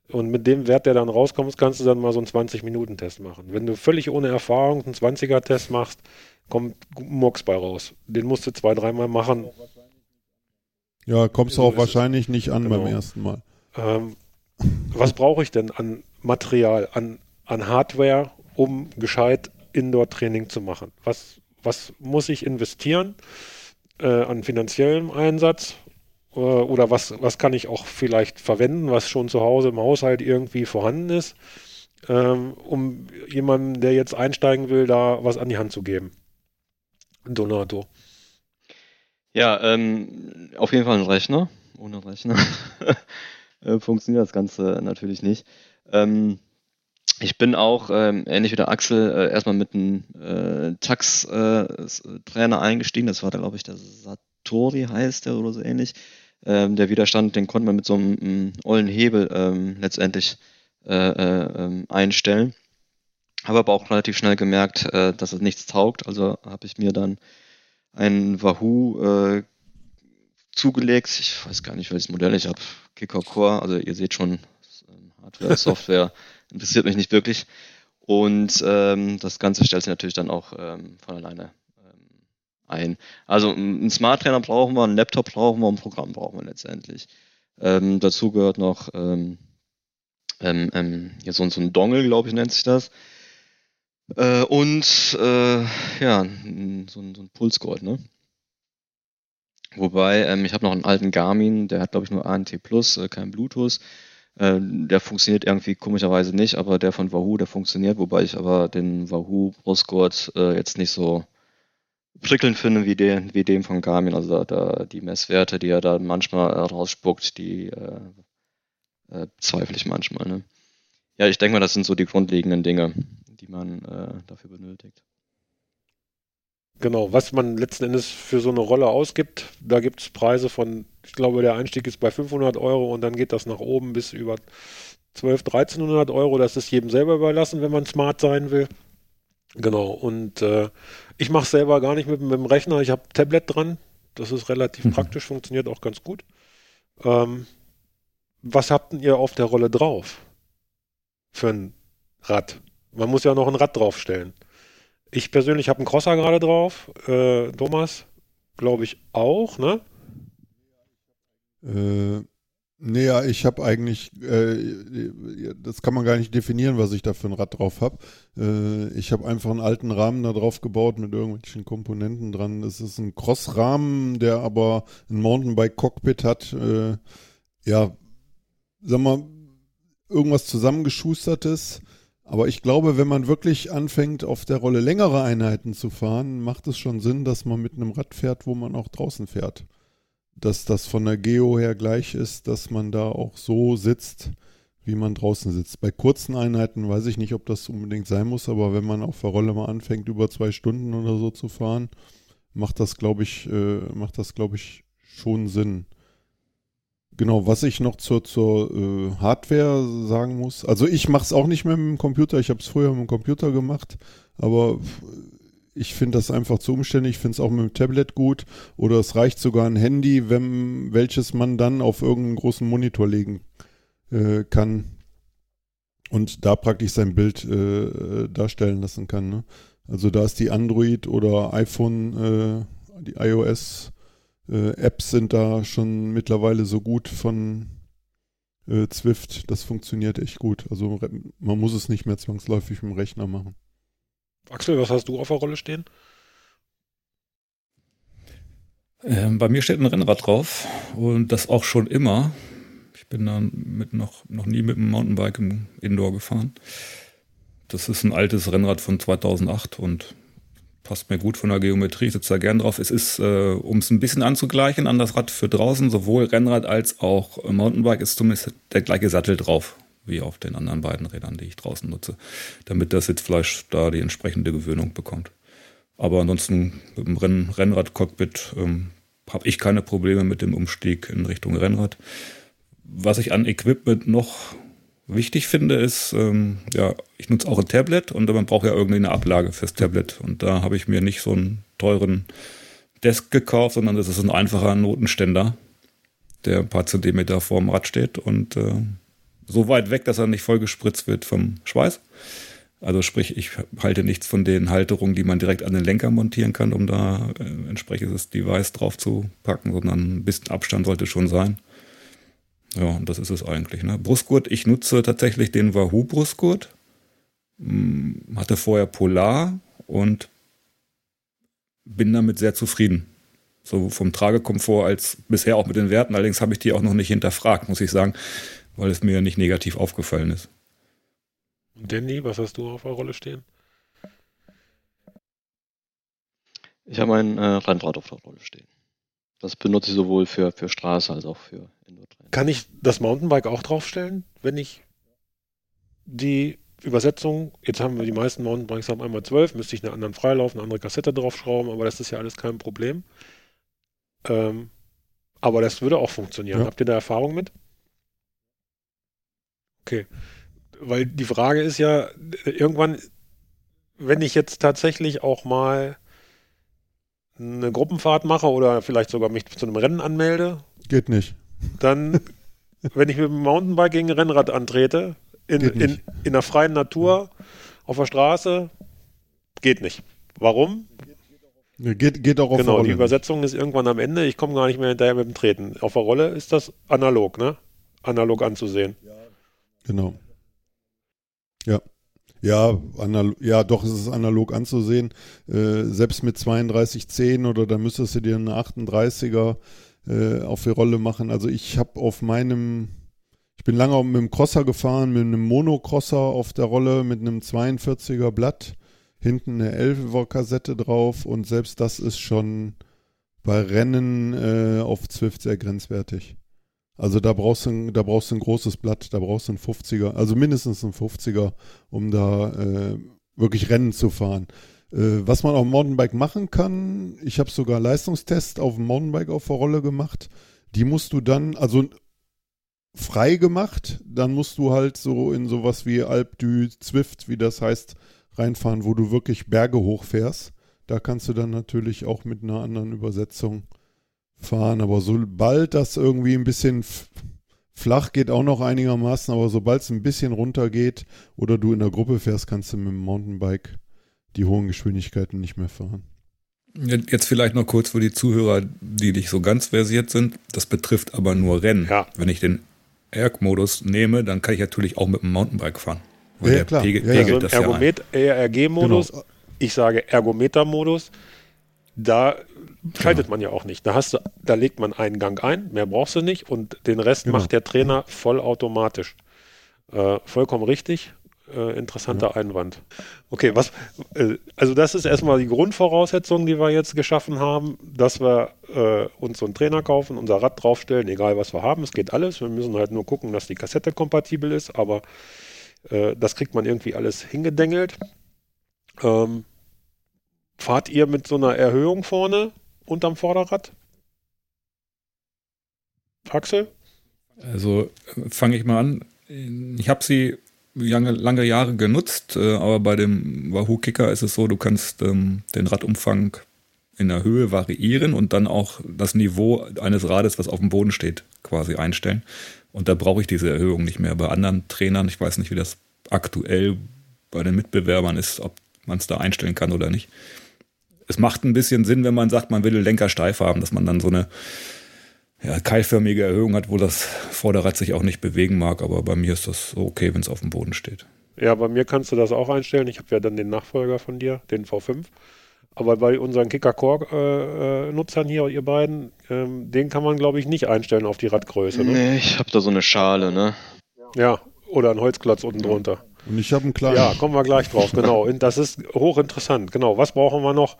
Und mit dem Wert, der dann rauskommt, kannst du dann mal so einen 20-Minuten-Test machen. Wenn du völlig ohne Erfahrung einen 20er-Test machst, kommt Murks bei raus. Den musst du zwei, dreimal machen. Ja, kommst du auch wahrscheinlich nicht an genau. beim ersten Mal. Ähm, was brauche ich denn an Material, an, an Hardware, um gescheit Indoor-Training zu machen? Was, was muss ich investieren äh, an finanziellem Einsatz? Äh, oder was, was kann ich auch vielleicht verwenden, was schon zu Hause im Haushalt irgendwie vorhanden ist, ähm, um jemandem, der jetzt einsteigen will, da was an die Hand zu geben? Donato. Ja, ähm, auf jeden Fall ein Rechner. Ohne Rechner äh, funktioniert das Ganze natürlich nicht. Ähm, ich bin auch ähm, ähnlich wie der Axel äh, erstmal mit einem äh, Tax-Trainer äh, eingestiegen. Das war glaube ich, der Satori heißt der oder so ähnlich. Ähm, der Widerstand, den konnte man mit so einem, einem ollen Hebel ähm, letztendlich äh, äh, ähm, einstellen. Habe aber auch relativ schnell gemerkt, äh, dass es nichts taugt. Also habe ich mir dann einen Wahoo zugelegt. Ich weiß gar nicht, welches Modell ich habe. Kicker Core. Also ihr seht schon, Hardware, Software interessiert mich nicht wirklich. Und ähm, das Ganze stellt sich natürlich dann auch ähm, von alleine ähm, ein. Also einen Smart Trainer brauchen wir, einen Laptop brauchen wir, ein Programm brauchen wir letztendlich. Ähm, dazu gehört noch ähm, ähm, ähm, hier so, so ein Dongle, glaube ich, nennt sich das. Äh, und äh, ja, so ein, so ein Pulsgold, ne? Wobei, ähm, ich habe noch einen alten Garmin, der hat, glaube ich, nur ANT Plus, äh, kein Bluetooth. Äh, der funktioniert irgendwie komischerweise nicht, aber der von Wahoo, der funktioniert, wobei ich aber den Wahoo Brustgurt äh, jetzt nicht so prickelnd finde wie den, wie dem von Garmin. Also da, da die Messwerte, die er da manchmal äh, rausspuckt, die äh, äh, zweifle ich manchmal. Ne? Ja, ich denke mal, das sind so die grundlegenden Dinge, die man äh, dafür benötigt. Genau, was man letzten Endes für so eine Rolle ausgibt, da gibt es Preise von, ich glaube, der Einstieg ist bei 500 Euro und dann geht das nach oben bis über 12, 1300 Euro. Das ist jedem selber überlassen, wenn man smart sein will. Genau, und äh, ich mache es selber gar nicht mit, mit, dem Rechner. Ich habe Tablet dran. Das ist relativ mhm. praktisch, funktioniert auch ganz gut. Ähm, was habt ihr auf der Rolle drauf? Für ein Rad? Man muss ja noch ein Rad draufstellen. Ich persönlich habe einen Crosser gerade drauf. Äh, Thomas, glaube ich, auch, ne? Äh, naja, ich habe eigentlich, äh, das kann man gar nicht definieren, was ich da für ein Rad drauf habe. Äh, ich habe einfach einen alten Rahmen da drauf gebaut mit irgendwelchen Komponenten dran. Es ist ein Crossrahmen, der aber ein Mountainbike-Cockpit hat. Äh, ja, sag mal, irgendwas zusammengeschustertes. Aber ich glaube, wenn man wirklich anfängt, auf der Rolle längere Einheiten zu fahren, macht es schon Sinn, dass man mit einem Rad fährt, wo man auch draußen fährt. Dass das von der Geo her gleich ist, dass man da auch so sitzt, wie man draußen sitzt. Bei kurzen Einheiten weiß ich nicht, ob das unbedingt sein muss, aber wenn man auf der Rolle mal anfängt, über zwei Stunden oder so zu fahren, macht das, glaube ich, äh, macht das, glaube ich, schon Sinn. Genau, was ich noch zur, zur äh, Hardware sagen muss. Also ich mache es auch nicht mehr mit dem Computer. Ich habe es früher mit dem Computer gemacht, aber ich finde das einfach zu umständlich. Ich finde es auch mit dem Tablet gut. Oder es reicht sogar ein Handy, wenn, welches man dann auf irgendeinen großen Monitor legen äh, kann und da praktisch sein Bild äh, darstellen lassen kann. Ne? Also da ist die Android oder iPhone, äh, die iOS äh, Apps sind da schon mittlerweile so gut von äh, Zwift. Das funktioniert echt gut. Also man muss es nicht mehr zwangsläufig dem Rechner machen. Axel, was hast du auf der Rolle stehen? Ähm, bei mir steht ein Rennrad drauf und das auch schon immer. Ich bin dann mit noch, noch nie mit dem Mountainbike im Indoor gefahren. Das ist ein altes Rennrad von 2008 und passt mir gut von der Geometrie, ich sitze da gern drauf. Es ist, äh, um es ein bisschen anzugleichen an das Rad für draußen, sowohl Rennrad als auch Mountainbike ist zumindest der gleiche Sattel drauf, wie auf den anderen beiden Rädern, die ich draußen nutze, damit das Sitzfleisch da die entsprechende Gewöhnung bekommt. Aber ansonsten mit dem Renn Rennrad-Cockpit ähm, habe ich keine Probleme mit dem Umstieg in Richtung Rennrad. Was ich an Equipment noch wichtig finde, ist, ähm, ja, ich nutze auch ein Tablet und man braucht ja irgendwie eine Ablage fürs Tablet. Und da habe ich mir nicht so einen teuren Desk gekauft, sondern das ist ein einfacher Notenständer, der ein paar Zentimeter vorm Rad steht und äh, so weit weg, dass er nicht voll gespritzt wird vom Schweiß. Also sprich, ich halte nichts von den Halterungen, die man direkt an den Lenker montieren kann, um da äh, entsprechendes Device drauf zu packen, sondern ein bisschen Abstand sollte schon sein. Ja, das ist es eigentlich. Ne? Brustgurt, ich nutze tatsächlich den Wahoo Brustgurt. Hm, hatte vorher Polar und bin damit sehr zufrieden. So vom Tragekomfort als bisher auch mit den Werten. Allerdings habe ich die auch noch nicht hinterfragt, muss ich sagen, weil es mir nicht negativ aufgefallen ist. Und Danny, was hast du auf der Rolle stehen? Ich habe ein äh, Rennrad auf der Rolle stehen. Das benutze ich sowohl für, für Straße als auch für Indoor-Training. Kann ich das Mountainbike auch draufstellen, wenn ich die Übersetzung, jetzt haben wir die meisten Mountainbikes haben einmal 12, müsste ich eine anderen Freilaufen, eine andere Kassette draufschrauben, aber das ist ja alles kein Problem. Ähm, aber das würde auch funktionieren. Ja. Habt ihr da Erfahrung mit? Okay. Weil die Frage ist ja, irgendwann, wenn ich jetzt tatsächlich auch mal eine Gruppenfahrt mache oder vielleicht sogar mich zu einem Rennen anmelde. Geht nicht. Dann, wenn ich mit dem Mountainbike gegen ein Rennrad antrete, in, in, in der freien Natur, auf der Straße, geht nicht. Warum? Geht, geht auch auf Genau, die Übersetzung ist irgendwann am Ende. Ich komme gar nicht mehr hinterher mit dem Treten. Auf der Rolle ist das analog, ne? Analog anzusehen. Genau. Ja. Ja, ja, doch ist es analog anzusehen. Äh, selbst mit 3210 oder da müsstest du dir eine 38er äh, auf die Rolle machen. Also ich habe auf meinem, ich bin lange mit dem Crosser gefahren, mit einem Monocrosser auf der Rolle mit einem 42er Blatt, hinten eine 11er Kassette drauf und selbst das ist schon bei Rennen äh, auf Zwift sehr grenzwertig. Also da brauchst du ein, da brauchst du ein großes Blatt, da brauchst du ein 50er, also mindestens ein 50er, um da äh, wirklich Rennen zu fahren. Äh, was man auf dem Mountainbike machen kann, ich habe sogar Leistungstest auf dem Mountainbike auf der Rolle gemacht. Die musst du dann, also frei gemacht, dann musst du halt so in sowas wie Alp du Zwift, wie das heißt, reinfahren, wo du wirklich Berge hochfährst. Da kannst du dann natürlich auch mit einer anderen Übersetzung fahren. Aber sobald das irgendwie ein bisschen flach geht, auch noch einigermaßen, aber sobald es ein bisschen runter geht oder du in der Gruppe fährst, kannst du mit dem Mountainbike die hohen Geschwindigkeiten nicht mehr fahren. Jetzt vielleicht noch kurz für die Zuhörer, die nicht so ganz versiert sind. Das betrifft aber nur Rennen. Ja. Wenn ich den Erg-Modus nehme, dann kann ich natürlich auch mit dem Mountainbike fahren. ja, der klar. Pegel, ja, ja. Also Ergomet ERG-Modus, genau. ich sage Ergometer-Modus, da schaltet genau. man ja auch nicht. Da hast du, da legt man einen Gang ein, mehr brauchst du nicht und den Rest genau. macht der Trainer vollautomatisch. Äh, vollkommen richtig. äh, interessanter ja. Einwand. Okay, was, äh, also das ist erstmal die Grundvoraussetzung, die wir jetzt geschaffen haben, dass wir äh, uns so einen Trainer kaufen, unser Rad draufstellen, egal was wir haben, es geht alles. Wir müssen halt nur gucken, dass die Kassette kompatibel ist, aber äh, das kriegt man irgendwie alles hingedengelt. Ähm, fahrt ihr mit so einer Erhöhung vorne unterm Vorderrad? Axel? Also fange ich mal an. Ich habe sie lange, lange Jahre genutzt, äh, aber bei dem Wahoo Kicker ist es so, du kannst ähm, den Radumfang in der Höhe variieren und dann auch das Niveau eines Rades, was auf dem Boden steht, quasi einstellen. Und da brauche ich diese Erhöhung nicht mehr. Bei anderen Trainern, ich weiß nicht, wie das aktuell bei den Mitbewerbern ist, ob man es da einstellen kann oder nicht. Es macht ein bisschen Sinn, wenn man sagt, man will den Lenker steif haben, dass man dann so eine ja, keilförmige Erhöhung hat, wo das Vorderrad sich auch nicht bewegen mag, aber bei mir ist das so okay, wenn es auf dem Boden steht. Ja, bei mir kannst du das auch einstellen. Ich habe ja dann den Nachfolger von dir, den V5. Aber bei unseren Kicker-Core-Nutzern äh, hier, ihr beiden, ähm, den kann man, glaube ich, nicht einstellen auf die Radgröße. Ne? Nee, ich habe da so eine Schale, ne? Ja, oder einen Holzklotz unten drunter. Und ich habe einen kleinen. Ja, kommen wir gleich drauf, genau. Und das ist hochinteressant. Genau, was brauchen wir noch?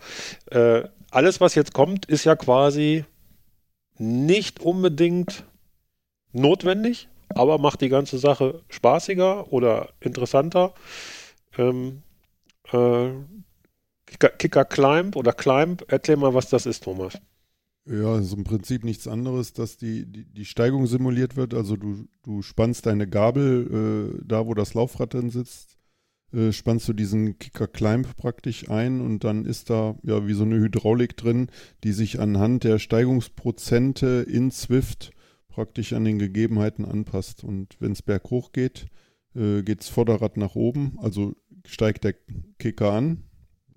Äh, alles, was jetzt kommt, ist ja quasi nicht unbedingt notwendig, aber macht die ganze Sache spaßiger oder interessanter. Ähm, äh, Kicker, Kicker Climb oder Climb, erklär mal, was das ist, Thomas. Ja, also im Prinzip nichts anderes, dass die, die, die Steigung simuliert wird. Also du, du spannst deine Gabel äh, da, wo das Laufrad drin sitzt, äh, spannst du diesen Kicker Climb praktisch ein und dann ist da ja wie so eine Hydraulik drin, die sich anhand der Steigungsprozente in Swift praktisch an den Gegebenheiten anpasst. Und wenn es berghoch geht, äh, geht das Vorderrad nach oben, also steigt der Kicker an,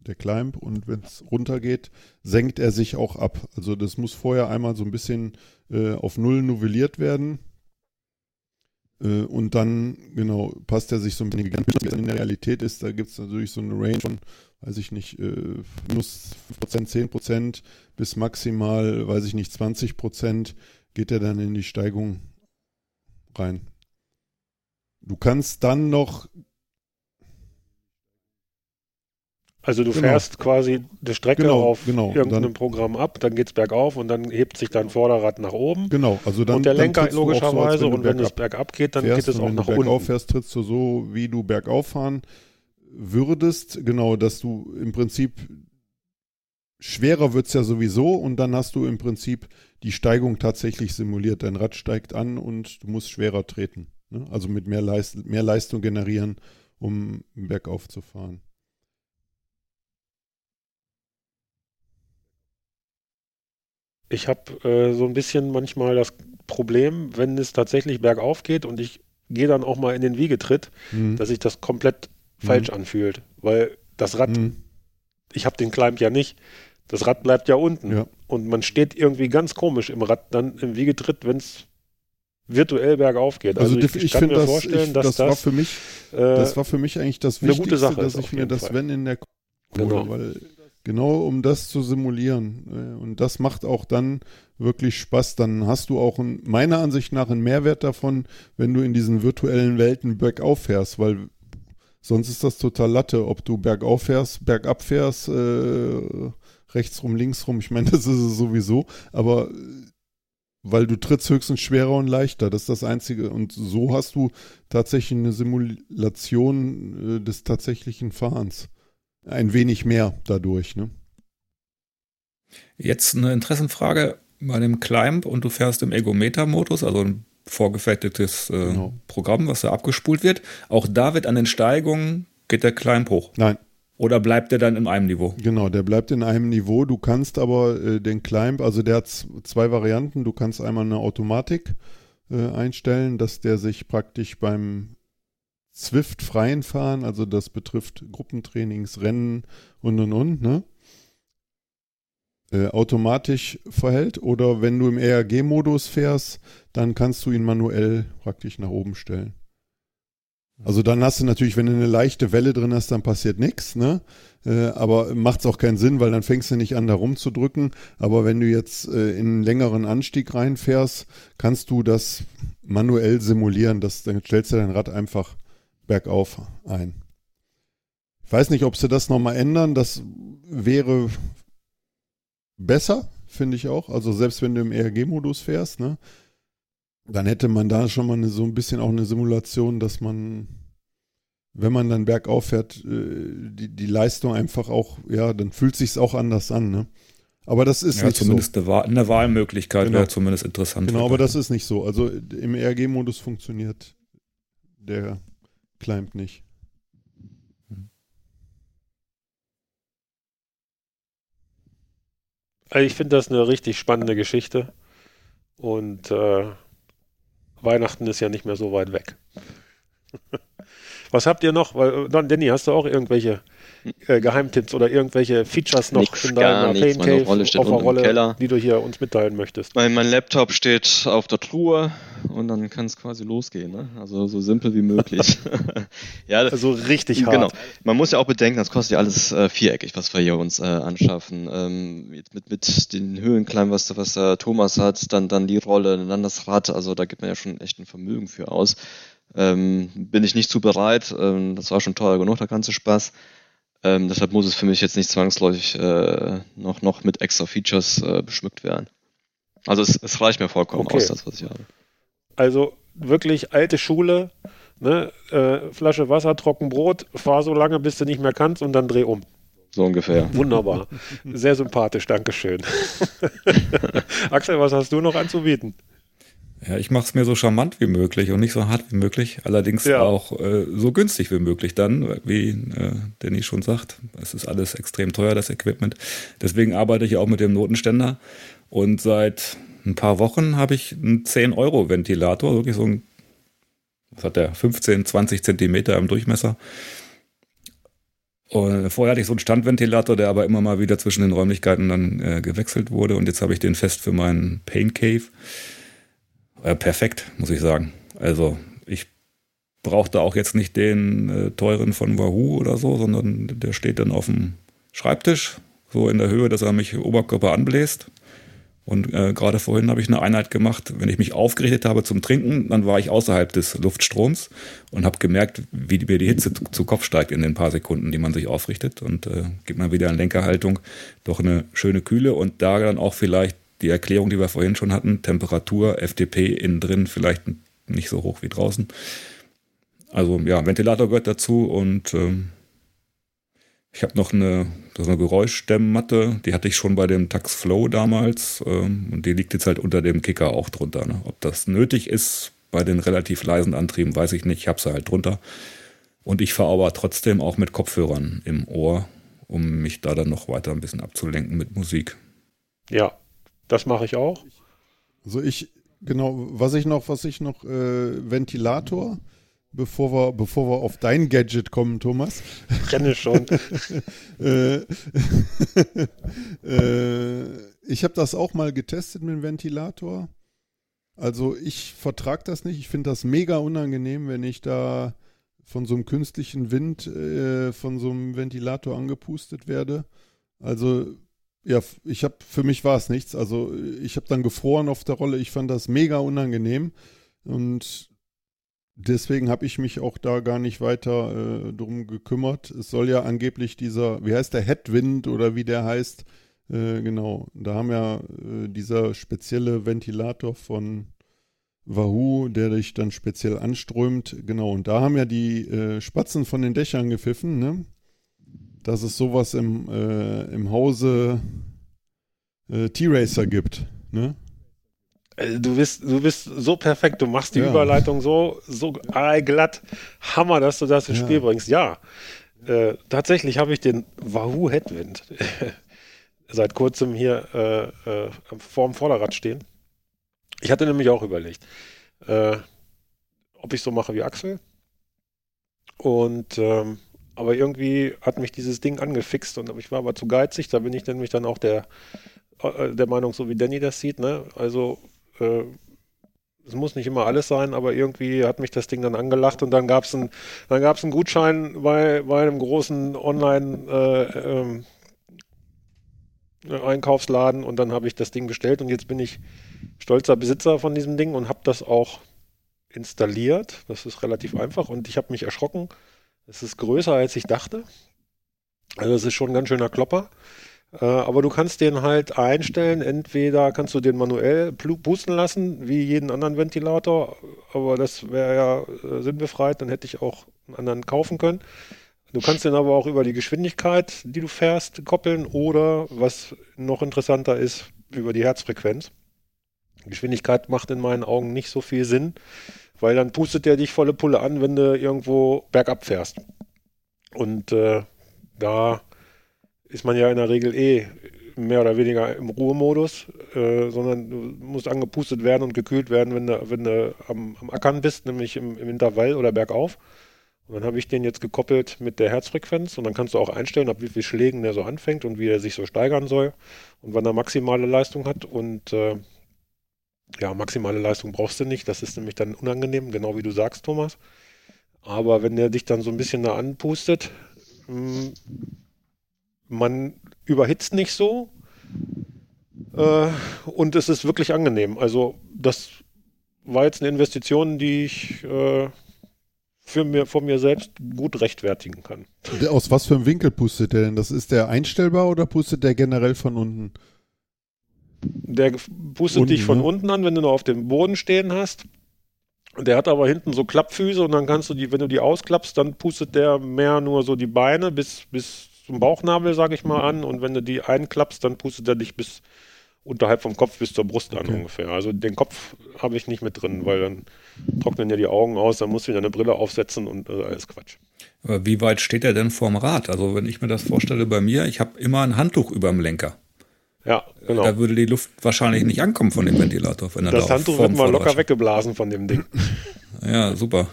der Climb, und wenn es runtergeht, senkt er sich auch ab. Also das muss vorher einmal so ein bisschen äh, auf Null novelliert werden äh, und dann, genau, passt er sich so ein bisschen in der Realität ist, da gibt es natürlich so eine Range von, weiß ich nicht, äh, minus 5%, 10% bis maximal, weiß ich nicht, 20% geht er dann in die Steigung rein. Du kannst dann noch Also du genau. fährst quasi die Strecke genau, auf genau. irgendeinem dann, Programm ab, dann geht es bergauf und dann hebt sich dein Vorderrad nach oben. Genau, also dann. Und der Lenker logischerweise so, und wenn es bergab geht, dann fährst, geht es auch nach unten. Wenn du bergauf fährst, trittst du so, wie du bergauf fahren würdest. Genau, dass du im Prinzip schwerer wird es ja sowieso und dann hast du im Prinzip die Steigung tatsächlich simuliert. Dein Rad steigt an und du musst schwerer treten. Ne? Also mit mehr, Leist mehr Leistung generieren, um bergauf zu fahren. Ich habe äh, so ein bisschen manchmal das Problem, wenn es tatsächlich bergauf geht und ich gehe dann auch mal in den Wiegetritt, mhm. dass sich das komplett mhm. falsch anfühlt. Weil das Rad, mhm. ich habe den Climb ja nicht, das Rad bleibt ja unten. Ja. Und man steht irgendwie ganz komisch im Rad dann im Wiegetritt, wenn es virtuell bergauf geht. Also, also ich, ich, kann mir das, vorstellen, ich, dass das, das, war für mich, äh, das war für mich eigentlich das Wichtigste, dass ich mir das, Fall. wenn in der genau. weil Genau, um das zu simulieren. Äh, und das macht auch dann wirklich Spaß. Dann hast du auch ein, meiner Ansicht nach einen Mehrwert davon, wenn du in diesen virtuellen Welten bergauf fährst, weil sonst ist das total Latte, ob du bergauf fährst, bergab fährst, äh, rechts rum, links rum. Ich meine, das ist es sowieso. Aber weil du trittst höchstens schwerer und leichter. Das ist das Einzige. Und so hast du tatsächlich eine Simulation äh, des tatsächlichen Fahrens ein wenig mehr dadurch. Ne? Jetzt eine Interessenfrage bei dem Climb und du fährst im Egometer-Modus, also ein vorgefertigtes äh, genau. Programm, was da abgespult wird. Auch da wird an den Steigungen, geht der Climb hoch? Nein. Oder bleibt der dann in einem Niveau? Genau, der bleibt in einem Niveau. Du kannst aber äh, den Climb, also der hat zwei Varianten. Du kannst einmal eine Automatik äh, einstellen, dass der sich praktisch beim Zwift-freien Fahren, also das betrifft Gruppentrainings, Rennen und und und, ne? Äh, automatisch verhält oder wenn du im ERG-Modus fährst, dann kannst du ihn manuell praktisch nach oben stellen. Also dann hast du natürlich, wenn du eine leichte Welle drin hast, dann passiert nichts, ne? Äh, aber macht es auch keinen Sinn, weil dann fängst du nicht an, da rumzudrücken. Aber wenn du jetzt äh, in einen längeren Anstieg reinfährst, kannst du das manuell simulieren. Das, dann stellst du dein Rad einfach bergauf ein. Ich weiß nicht, ob sie das nochmal ändern. Das wäre besser, finde ich auch. Also selbst wenn du im ERG-Modus fährst, ne, dann hätte man da schon mal eine, so ein bisschen auch eine Simulation, dass man, wenn man dann bergauf fährt, äh, die, die Leistung einfach auch, ja, dann fühlt sich auch anders an, ne? Aber das ist ja, nicht zumindest so. eine, Wahl, eine Wahlmöglichkeit Genau. wäre zumindest interessant. Genau, aber das ist nicht so. Also im ERG-Modus funktioniert der Climb nicht. Also ich finde das eine richtig spannende Geschichte. Und äh, Weihnachten ist ja nicht mehr so weit weg. Was habt ihr noch? Weil, äh, Danny, hast du auch irgendwelche äh, Geheimtipps oder irgendwelche Features noch Nix, in deiner nichts. Pain Meine Cave Rolle steht auf der Rolle, Keller. die du hier uns mitteilen möchtest? Mein, mein Laptop steht auf der Truhe und dann kann es quasi losgehen. Ne? Also so simpel wie möglich. ja, das, Also richtig hart. Genau. Man muss ja auch bedenken, das kostet ja alles äh, viereckig, was wir hier uns äh, anschaffen. Ähm, jetzt mit, mit den Höhenkleinen, was, der- was der Thomas hat, dann, dann die Rolle, dann das Rad. Also da gibt man ja schon echt ein Vermögen für aus. Ähm, bin ich nicht zu bereit. Ähm, das war schon teuer genug, der ganze Spaß. Ähm, deshalb muss es für mich jetzt nicht zwangsläufig äh, noch, noch mit extra Features äh, beschmückt werden. Also es, es reicht mir vollkommen Okay. aus, das, was ich habe. Also wirklich alte Schule, ne? äh, Flasche Wasser, Trockenbrot, fahr so lange, bis du nicht mehr kannst und dann dreh um. So ungefähr. Wunderbar. Sehr sympathisch, Dankeschön. Axel, was hast du noch anzubieten? Ja, ich mache es mir so charmant wie möglich und nicht so hart wie möglich, allerdings Ja. auch äh, so günstig wie möglich dann, wie äh, Danny schon sagt. Es ist alles extrem teuer, das Equipment. Deswegen arbeite ich auch mit dem Notenständer und seit ein paar Wochen habe ich einen 10-Euro-Ventilator, wirklich so ein, was hat der, 15, 20 Zentimeter im Durchmesser. Und vorher hatte ich so einen Standventilator, der aber immer mal wieder zwischen den Räumlichkeiten dann äh, gewechselt wurde und jetzt habe ich den fest für meinen Pain Cave. Äh, perfekt, muss ich sagen. Also ich brauchte auch jetzt nicht den äh, teuren von Wahoo oder so, sondern der steht dann auf dem Schreibtisch, so in der Höhe, dass er mich Oberkörper anbläst. Und äh, gerade vorhin habe ich eine Einheit gemacht, wenn ich mich aufgerichtet habe zum Trinken, dann war ich außerhalb des Luftstroms und habe gemerkt, wie mir die Hitze zu, zu Kopf steigt in den paar Sekunden, die man sich aufrichtet. Und äh, gibt man wieder in Lenkerhaltung doch eine schöne Kühle und da dann auch vielleicht die Erklärung, die wir vorhin schon hatten, Temperatur, FDP innen drin vielleicht nicht so hoch wie draußen. Also ja, Ventilator gehört dazu und ähm, ich habe noch eine, so eine Geräuschstemmmatte, die hatte ich schon bei dem Tax Flow damals ähm, und die liegt jetzt halt unter dem Kicker auch drunter. Ne? Ob das nötig ist bei den relativ leisen Antrieben, weiß ich nicht. Ich habe sie halt drunter. Und ich fahre aber trotzdem auch mit Kopfhörern im Ohr, um mich da dann noch weiter ein bisschen abzulenken mit Musik. Ja, das mache ich auch. Also ich, genau, was ich noch, was ich noch, äh, Ventilator, bevor wir, bevor wir auf dein Gadget kommen, Thomas. Renne schon. äh, äh, ich habe das auch mal getestet mit dem Ventilator. Also ich vertrage das nicht. Ich finde das mega unangenehm, wenn ich da von so einem künstlichen Wind äh, von so einem Ventilator angepustet werde. Also ja, ich habe für mich war es nichts. Also ich habe dann gefroren auf der Rolle. Ich fand das mega unangenehm und deswegen habe ich mich auch da gar nicht weiter äh, drum gekümmert. Es soll ja angeblich dieser, wie heißt der Headwind oder wie der heißt, äh, genau. Da haben ja äh, dieser spezielle Ventilator von Wahoo, der dich dann speziell anströmt, genau. Und da haben ja die äh, Spatzen von den Dächern gepfiffen, ne? Dass es sowas im, äh, im Hause äh, T-Racer gibt, ne? Äh, Du bist, du bist so perfekt, du machst die Ja. Überleitung so, so glatt. Hammer, dass du das ins Ja. Spiel bringst. Ja, äh, tatsächlich habe ich den Wahoo Headwind seit kurzem hier äh, äh, vorm Vorderrad stehen. Ich hatte nämlich auch überlegt, äh, ob ich so mache wie Axel. Und ähm, aber irgendwie hat mich dieses Ding angefixt und ich war aber zu geizig. Da bin ich nämlich dann auch der, äh, der Meinung, so wie Danny das sieht. Ne? Also äh, es muss nicht immer alles sein, aber irgendwie hat mich das Ding dann angelacht und dann gab es ein, dann gab's einen Gutschein bei, bei einem großen Online äh, ähm, Einkaufsladen und dann habe ich das Ding bestellt und jetzt bin ich stolzer Besitzer von diesem Ding und habe das auch installiert. Das ist relativ einfach und ich habe mich erschrocken. Es ist größer, als ich dachte. Also es ist schon ein ganz schöner Klopper. Äh, aber du kannst den halt einstellen. Entweder kannst du den manuell pusten lassen, wie jeden anderen Ventilator. Aber das wäre ja äh, sinnbefreit. Dann hätte ich auch einen anderen kaufen können. Du kannst den aber auch über die Geschwindigkeit, die du fährst, koppeln oder, was noch interessanter ist, über die Herzfrequenz. Geschwindigkeit macht in meinen Augen nicht so viel Sinn, weil dann pustet der dich volle Pulle an, wenn du irgendwo bergab fährst. Und äh, da ist man ja in der Regel eh mehr oder weniger im Ruhemodus, äh, sondern du musst angepustet werden und gekühlt werden, wenn du, wenn du am, am Ackern bist, nämlich im, im Intervall oder bergauf. Und dann habe ich den jetzt gekoppelt mit der Herzfrequenz und dann kannst du auch einstellen, ab wie viel Schlägen der so anfängt und wie er sich so steigern soll und wann er maximale Leistung hat. Und äh, ja, maximale Leistung brauchst du nicht, das ist nämlich dann unangenehm, genau wie du sagst, Thomas. Aber wenn der dich dann so ein bisschen da anpustet, mh, hm, man überhitzt nicht so äh, und es ist wirklich angenehm. Also das war jetzt eine Investition, die ich äh, für mir, von mir selbst gut rechtfertigen kann. Aus was für einem Winkel pustet der denn? Das ist der einstellbar oder pustet der generell von unten? Der pustet unten, dich von ne? unten an, wenn du noch auf dem Boden stehen hast. Der hat aber hinten so Klappfüße und dann kannst du die, wenn du die ausklappst, dann pustet der mehr nur so die Beine bis, bis zum Bauchnabel, sag ich mal, an. Und wenn du die einklappst, dann pustet er dich bis unterhalb vom Kopf bis zur Brust an okay. ungefähr. Also den Kopf habe ich nicht mit drin, weil dann trocknen ja die Augen aus, dann musst du wieder eine Brille aufsetzen und äh, alles Quatsch. Aber wie weit steht er denn vorm Rad? Also wenn ich mir das vorstelle bei mir, ich habe immer ein Handtuch über dem Lenker. Ja, genau. Da würde die Luft wahrscheinlich nicht ankommen von dem Ventilator. Wenn er das da Handtuch wird mal locker weggeblasen von dem Ding. Ja, super.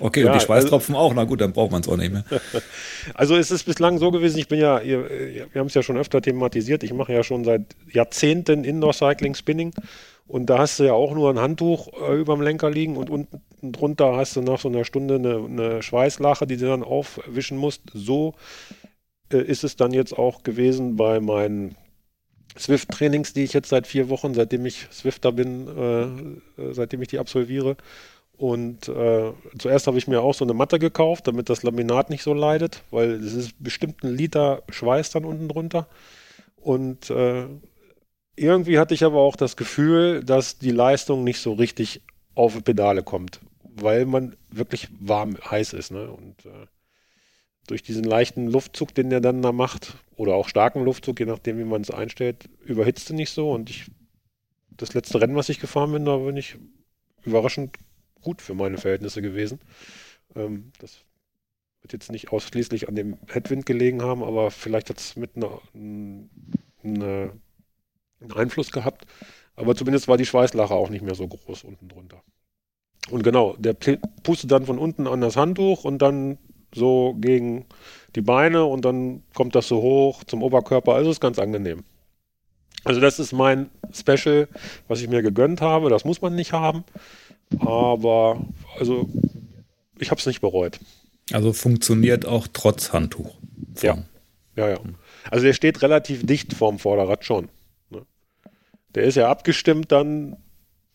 Okay, ja, und die Schweißtropfen also, auch, na gut, dann braucht man es auch nicht mehr. Also es ist bislang so gewesen, ich bin ja, wir haben es ja schon öfter thematisiert, ich mache ja schon seit Jahrzehnten Indoor Cycling Spinning und da hast du ja auch nur ein Handtuch äh, über dem Lenker liegen und unten drunter hast du nach so einer Stunde eine, eine Schweißlache, die du dann aufwischen musst. So äh, ist es dann jetzt auch gewesen bei meinen Swift-Trainings, die ich jetzt seit vier Wochen, seitdem ich Swifter bin, äh, äh seitdem ich die absolviere. Und äh, zuerst habe ich mir auch so eine Matte gekauft, damit das Laminat nicht so leidet, weil es ist bestimmt ein Liter Schweiß dann unten drunter. Und äh, irgendwie hatte ich aber auch das Gefühl, dass die Leistung nicht so richtig auf Pedale kommt, weil man wirklich warm, heiß ist. Ne? Und äh, durch diesen leichten Luftzug, den der dann da macht, oder auch starken Luftzug, je nachdem, wie man es einstellt, überhitzt er nicht so. Und ich, das letzte Rennen, was ich gefahren bin, da bin ich überraschend gut für meine Verhältnisse gewesen. Ähm, das wird jetzt nicht ausschließlich an dem Headwind gelegen haben, aber vielleicht hat es mit einer, eine, einen Einfluss gehabt. Aber zumindest war die Schweißlache auch nicht mehr so groß unten drunter. Und genau, der pustet dann von unten an das Handtuch und dann so gegen die Beine und dann kommt das so hoch zum Oberkörper. Also ist ganz angenehm. Also das ist mein Special, was ich mir gegönnt habe. Das muss man nicht haben. Aber also ich habe es nicht bereut. Also funktioniert auch trotz Handtuch. Ja. Ja, ja. Also der steht relativ dicht vorm Vorderrad schon. Ne? Der ist ja abgestimmt dann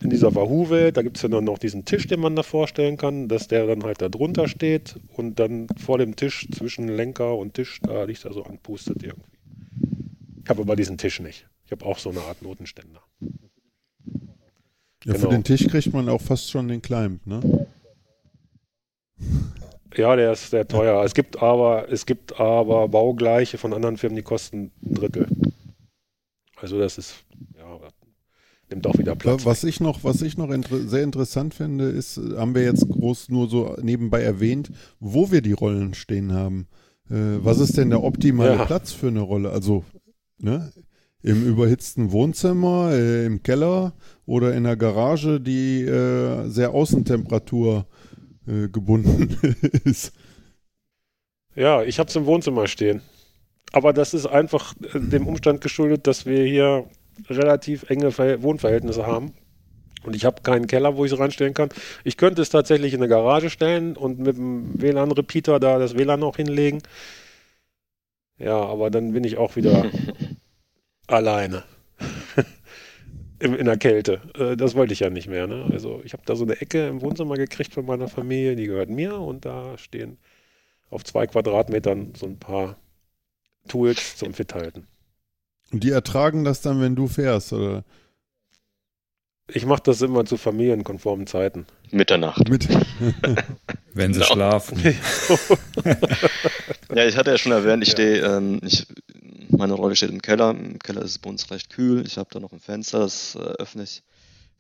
in dieser Wahoo-Welt. Da gibt es ja dann noch diesen Tisch, den man da vorstellen kann, dass der dann halt da drunter steht und dann vor dem Tisch zwischen Lenker und Tisch da liegt er so anpustet irgendwie. Ich habe aber diesen Tisch nicht. Ich habe auch so eine Art Notenständer. Ja, genau. für den Tisch kriegt man auch fast schon den Climb, ne? Ja, der ist sehr teuer. Es gibt aber, es gibt aber Baugleiche von anderen Firmen, die kosten ein Drittel. Also das ist, nimmt auch wieder Platz. Was ich noch, was ich noch inter sehr interessant finde, ist, haben wir jetzt groß nur so nebenbei erwähnt, wo wir die Rollen stehen haben. Äh, was ist denn der optimale ja. Platz für eine Rolle? Also, ne? Im überhitzten Wohnzimmer, äh, im Keller oder in der Garage, die äh, sehr Außentemperatur äh, gebunden ist. Ja, ich habe es im Wohnzimmer stehen. Aber das ist einfach äh, dem Umstand geschuldet, dass wir hier relativ enge Ver Wohnverhältnisse haben. Und ich habe keinen Keller, wo ich es reinstellen kann. Ich könnte es tatsächlich in eine Garage stellen und mit dem WLAN-Repeater da das WLAN noch hinlegen. Ja, aber dann bin ich auch wieder alleine. in, in der Kälte. Äh, das wollte ich ja nicht mehr. Ne? Also ich habe da so eine Ecke im Wohnzimmer gekriegt von meiner Familie, die gehört mir und da stehen auf zwei Quadratmetern so ein paar Tools zum Fithalten. Und die ertragen das dann, wenn du fährst, oder? Ich mache das immer zu familienkonformen Zeiten. Mitternacht. Mit Wenn sie Genau. schlafen. Ja, ich hatte ja schon erwähnt, ich Ja. stehe, ähm, ich, meine Rolle steht im Keller. Im Keller ist es bei uns recht kühl. Ich habe da noch ein Fenster, das äh, öffne ich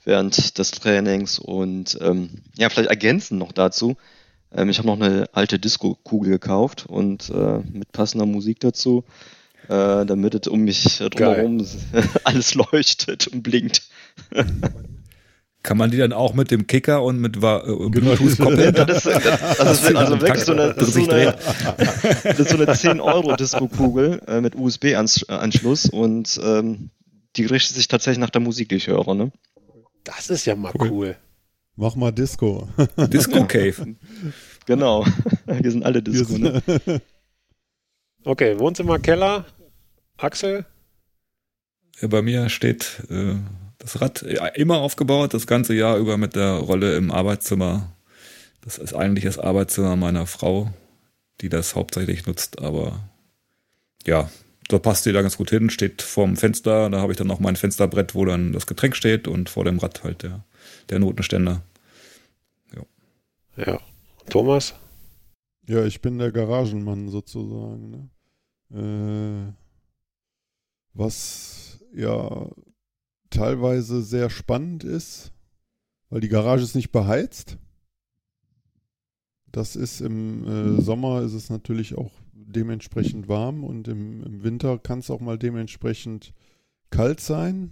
während des Trainings. Und ähm, ja, vielleicht ergänzend noch dazu. Ähm, ich habe noch eine alte Disco-Kugel gekauft und äh, mit passender Musik dazu, äh, damit es um mich drumherum alles leuchtet und blinkt. Kann man die dann auch mit dem Kicker und mit Wa- äh, Genau. Bluetooth koppeln? Das ist, das, das ist also wirklich so eine, das ist so eine, das ist so eine 10-Euro-Disco-Kugel äh, mit USB-Anschluss und ähm, die richtet sich tatsächlich nach der Musik, die ich höre. Ne? Das ist ja mal Cool. cool. Mach mal Disco. Disco Cave. Genau. Wir sind alle Disco. Ne? Okay, Wohnzimmer, Keller. Axel? Ja, Bei mir steht äh, das Rad ja, immer aufgebaut, das ganze Jahr über mit der Rolle im Arbeitszimmer. Das ist eigentlich das Arbeitszimmer meiner Frau, die das hauptsächlich nutzt, aber ja, da passt sie da ganz gut hin, steht vorm Fenster, da habe ich dann noch mein Fensterbrett, wo dann das Getränk steht und vor dem Rad halt der, der Notenständer. Ja. Thomas? Ja, ich bin der Garagenmann sozusagen. Ne? Äh, was ja teilweise sehr spannend ist, weil die Garage ist nicht beheizt. Das ist im äh, Sommer ist es natürlich auch dementsprechend warm und im, im Winter kann es auch mal dementsprechend kalt sein.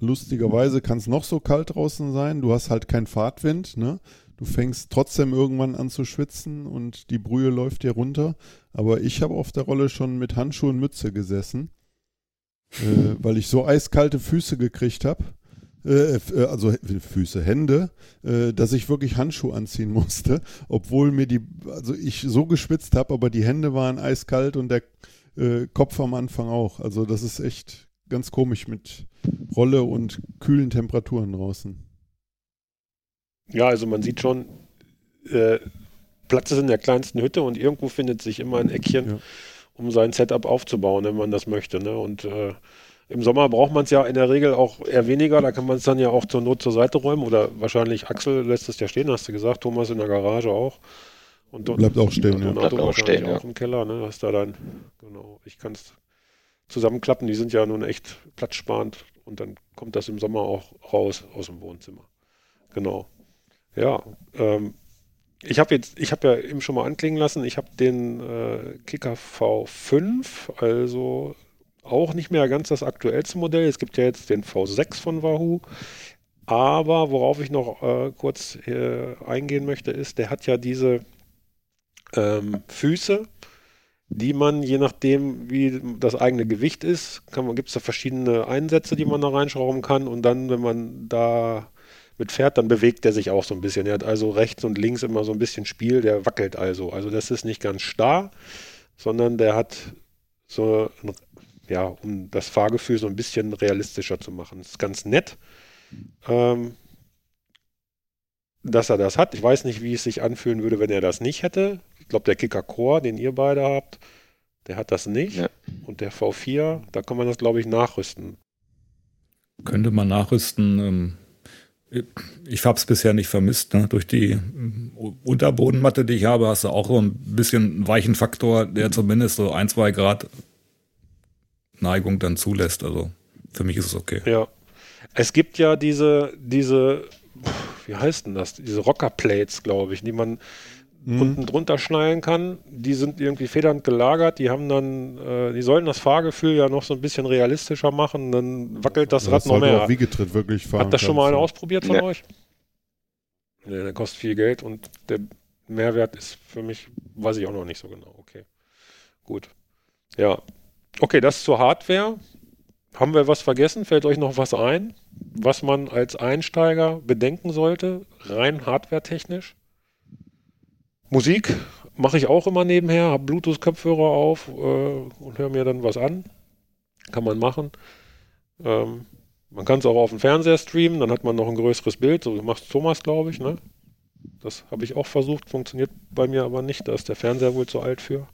Lustigerweise kann es noch so kalt draußen sein. Du hast halt keinen Fahrtwind, ne? Du fängst trotzdem irgendwann an zu schwitzen und die Brühe läuft dir runter. Aber ich habe auf der Rolle schon mit Handschuhen und Mütze gesessen, äh, weil ich so eiskalte Füße gekriegt habe. Äh, äh, also Füße, Hände, äh, dass ich wirklich Handschuhe anziehen musste, obwohl mir die, also ich so geschwitzt habe, aber die Hände waren eiskalt und der äh, Kopf am Anfang auch. Also das ist echt ganz komisch mit Rolle und kühlen Temperaturen draußen. Ja, also man sieht schon, äh, Platz ist in der kleinsten Hütte und irgendwo findet sich immer ein Eckchen, Ja. Um sein Setup aufzubauen, wenn man das möchte. Ne? Und äh, im Sommer braucht man es ja in der Regel auch eher weniger, da kann man es dann ja auch zur Not zur Seite räumen oder wahrscheinlich Axel lässt es ja stehen, hast du gesagt, Thomas in der Garage auch. Und Bleibt auch stehen, ja. Donato Bleibt auch wahrscheinlich stehen, ja. auch im Keller, ne? Hast da dann, genau, ich kann es zusammenklappen, die sind ja nun echt platzsparend und dann kommt das im Sommer auch raus aus dem Wohnzimmer. Genau. Ja, ähm, ich habe jetzt, ich habe ja eben schon mal anklingen lassen, ich habe den äh, Kicker V5, also auch nicht mehr ganz das aktuellste Modell. Es gibt ja jetzt den V6 von Wahoo. Aber worauf ich noch äh, kurz äh, eingehen möchte, ist, der hat ja diese ähm, Füße, die man, je nachdem, wie das eigene Gewicht ist, gibt es da verschiedene Einsätze, die man da reinschrauben kann. Und dann, wenn man da mit fährt, dann bewegt der sich auch so ein bisschen. Er hat also rechts und links immer so ein bisschen Spiel, der wackelt also. Also das ist nicht ganz starr, sondern der hat so, ein, ja, um das Fahrgefühl so ein bisschen realistischer zu machen. Das ist ganz nett, ähm, dass er das hat. Ich weiß nicht, wie es sich anfühlen würde, wenn er das nicht hätte. Ich glaube, der Kicker Core, den ihr beide habt, der hat das nicht. Ja. Und der V4, da kann man das, glaube ich, nachrüsten. Könnte man nachrüsten. Ähm, ich habe es bisher nicht vermisst. Ne? Durch die ähm, Unterbodenmatte, die ich habe, hast du auch so ein bisschen weichen Faktor, der zumindest so ein, zwei Grad Neigung dann zulässt. Also für mich ist es okay. Ja. Es gibt ja diese, diese, wie heißt denn das? Diese Rockerplates, glaube ich, die man Mhm. unten drunter schnallen kann. Die sind irgendwie federnd gelagert. Die haben dann, äh, die sollen das Fahrgefühl ja noch so ein bisschen realistischer machen. Dann wackelt das Ja, Rad noch mehr. auch Wiegetritt wirklich fahren. Hat das schon mal einer ausprobiert von Nee. euch? Nee, der kostet viel Geld und der Mehrwert ist für mich, weiß ich auch noch nicht so genau. Okay. Gut. Ja. Okay, das zur Hardware. Haben wir was vergessen? Fällt euch noch was ein, was man als Einsteiger bedenken sollte, rein hardwaretechnisch? Musik mache ich auch immer nebenher, habe Bluetooth-Kopfhörer auf äh, und höre mir dann was an. Kann man machen. Ähm, Man kann es auch auf dem Fernseher streamen, dann hat man noch ein größeres Bild. So macht Thomas, glaube ich, ne? Das habe ich auch versucht, funktioniert bei mir aber nicht. Da ist der Fernseher wohl zu alt für.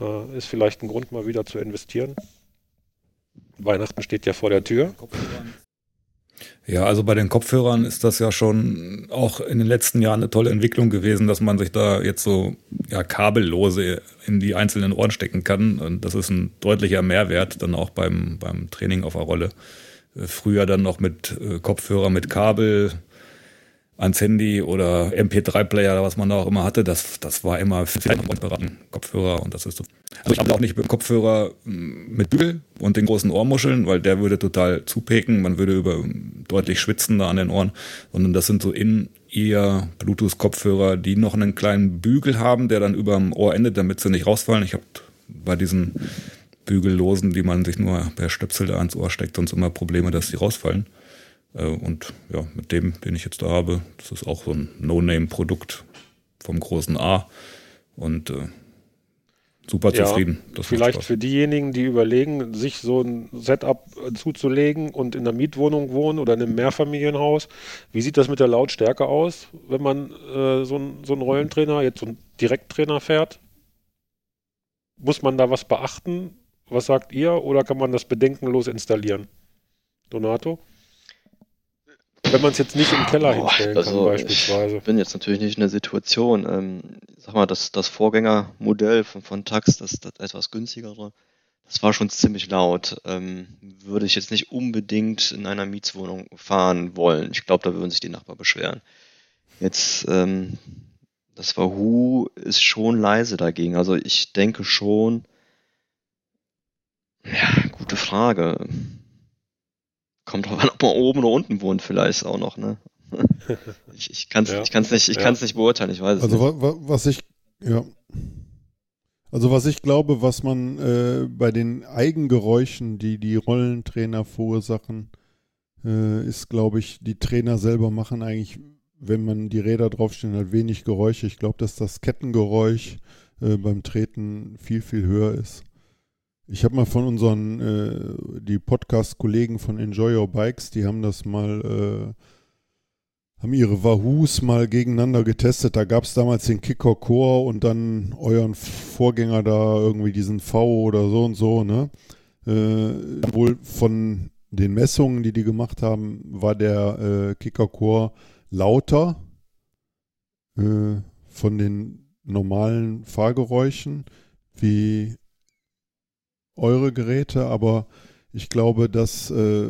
Äh, ist vielleicht ein Grund, mal wieder zu investieren. Weihnachten steht ja vor der Tür. Ja, also bei den Kopfhörern ist das ja schon auch in den letzten Jahren eine tolle Entwicklung gewesen, dass man sich da jetzt so ja, kabellose in die einzelnen Ohren stecken kann. Und das ist ein deutlicher Mehrwert dann auch beim, beim Training auf der Rolle. Äh, früher dann noch mit äh, Kopfhörer mit Kabel, ans Handy oder MP3-Player oder was man da auch immer hatte, das, das war immer beraten, Kopfhörer und das ist so. Also ich habe auch nicht mit Kopfhörer mm, mit Bügel und den großen Ohrmuscheln, weil der würde total zupeken, man würde über deutlich schwitzen da an den Ohren, sondern das sind so in eher Bluetooth-Kopfhörer, die noch einen kleinen Bügel haben, der dann über dem Ohr endet, damit sie nicht rausfallen. Ich habe bei diesen Bügellosen, die man sich nur per Stöpsel da ans Ohr steckt, sonst immer Probleme, dass die rausfallen. Äh, und ja, mit dem, den ich jetzt da habe, das ist auch so ein No-Name-Produkt vom großen A. Und äh, super zufrieden. Ja, vielleicht für diejenigen, die überlegen, sich so ein Setup zuzulegen und in einer Mietwohnung wohnen oder in einem Mehrfamilienhaus. Wie sieht das mit der Lautstärke aus, wenn man äh, so, ein, so einen Rollentrainer, jetzt so einen Direkttrainer fährt? Muss man da was beachten? Was sagt ihr? Oder kann man das bedenkenlos installieren? Donato? Wenn man es jetzt nicht im Keller Boah, hinstellen also kann, beispielsweise. Ich bin jetzt natürlich nicht in der Situation. Ähm, sag mal, das, das Vorgängermodell von, von Tax, das, das etwas günstigere, das war schon ziemlich laut. Ähm, würde ich jetzt nicht unbedingt in einer Mietswohnung fahren wollen. Ich glaube, da würden sich die Nachbarn beschweren. Jetzt, ähm, das Wahoo ist schon leise dagegen. Also ich denke schon, ja, gute Frage. Kommt drauf an, ob man oben oder unten wohnt, vielleicht auch noch, ne? ich ich kann es ja. ich kann's nicht, ich ja. kann's nicht beurteilen, ich weiß es also, nicht. Also was ich, ja. Also was ich glaube, was man äh, bei den Eigengeräuschen, die die Rollentrainer verursachen, äh, ist, glaube ich, die Trainer selber machen eigentlich, wenn man die Räder draufstehen, halt wenig Geräusche. Ich glaube, dass das Kettengeräusch äh, beim Treten viel, viel höher ist. Ich habe mal von unseren, äh, die Podcast-Kollegen von Enjoy Your Bikes, die haben das mal, äh, haben ihre Wahoos mal gegeneinander getestet. Da gab es damals den Kicker Core und dann euren Vorgänger da irgendwie diesen V oder so und so, ne? Äh, wohl von den Messungen, die die gemacht haben, war der äh, Kicker Core lauter äh, von den normalen Fahrgeräuschen wie eure Geräte, aber ich glaube, das äh,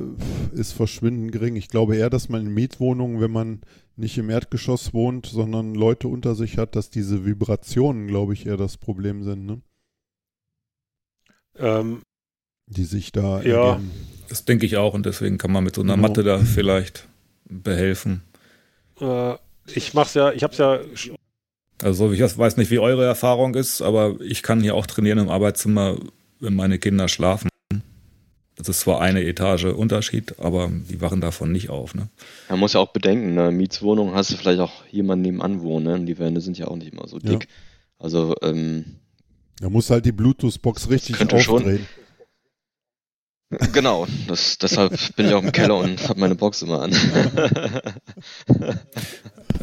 ist verschwindend gering. Ich glaube eher, dass man in Mietwohnungen, wenn man nicht im Erdgeschoss wohnt, sondern Leute unter sich hat, dass diese Vibrationen, glaube ich, eher das Problem sind. Ne? Ähm, die sich da. Ja. Ergeben. Das denke ich auch und deswegen kann man mit so einer genau. Matte da vielleicht behelfen. Äh, ich mach's ja, ich hab's ja. Also ich weiß nicht, wie eure Erfahrung ist, aber ich kann hier auch trainieren im Arbeitszimmer wenn meine Kinder schlafen. Das ist zwar eine Etage Unterschied, aber die wachen davon nicht auf. Ne? Man muss ja auch bedenken, ne? Mietswohnung hast du vielleicht auch jemanden nebenan wohnen. Ne? Die Wände sind ja auch nicht immer so dick. Ja. Also, ähm, Da muss halt die Bluetooth-Box richtig aufdrehen. Schon, Genau, das, deshalb bin ich auch im Keller und habe meine Box immer an.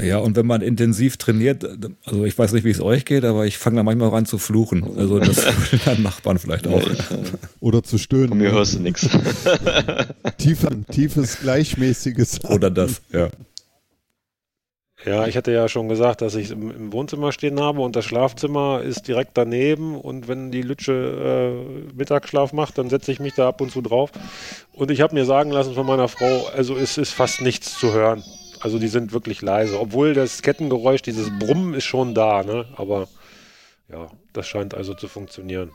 Ja, und wenn man intensiv trainiert, also ich weiß nicht, wie es euch geht, aber ich fange da manchmal an zu fluchen. Also das dann Nachbarn vielleicht auch. Oder zu stöhnen. Von mir hörst du nichts. Tief, tiefes, gleichmäßiges. Oder das, ja. Ja, ich hatte ja schon gesagt, dass ich im, im, Wohnzimmer stehen habe und das Schlafzimmer ist direkt daneben und wenn die Lütsche äh, Mittagsschlaf macht, dann setze ich mich da ab und zu drauf. Und ich habe mir sagen lassen von meiner Frau, also es ist fast nichts zu hören. Also die sind wirklich leise, obwohl das Kettengeräusch, dieses Brummen ist schon da, ne? Aber ja, das scheint also zu funktionieren.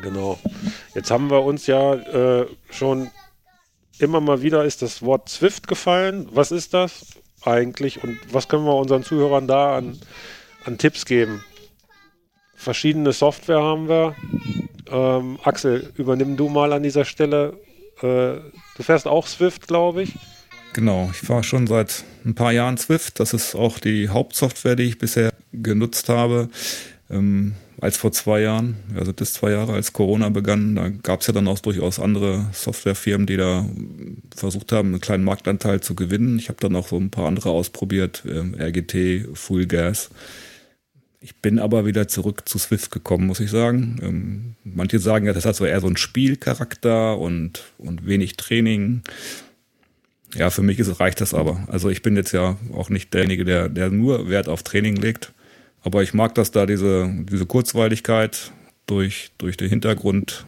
Genau. Jetzt haben wir uns ja äh, schon immer mal wieder ist das Wort Zwift gefallen. Was ist das? eigentlich und was können wir unseren Zuhörern da an, an Tipps geben? Verschiedene Software haben wir. Ähm, Axel, übernimm du mal an dieser Stelle. Äh, du fährst auch Swift, glaube ich. Genau, ich fahre schon seit ein paar Jahren Swift. Das ist auch die Hauptsoftware, die ich bisher genutzt habe. Ähm, als vor zwei Jahren. Also das zwei Jahre, als Corona begann. Da gab es ja dann auch durchaus andere Softwarefirmen, die da versucht haben, einen kleinen Marktanteil zu gewinnen. Ich habe dann auch so ein paar andere ausprobiert, äh, RGT, Full Gas. Ich bin aber wieder zurück zu Swift gekommen, muss ich sagen. Ähm, manche sagen ja, das hat so eher so einen Spielcharakter und, und wenig Training. Ja, für mich ist, reicht das aber. Also ich bin jetzt ja auch nicht derjenige, der, der nur Wert auf Training legt. Aber ich mag das da, diese, diese Kurzweiligkeit durch, durch den Hintergrund,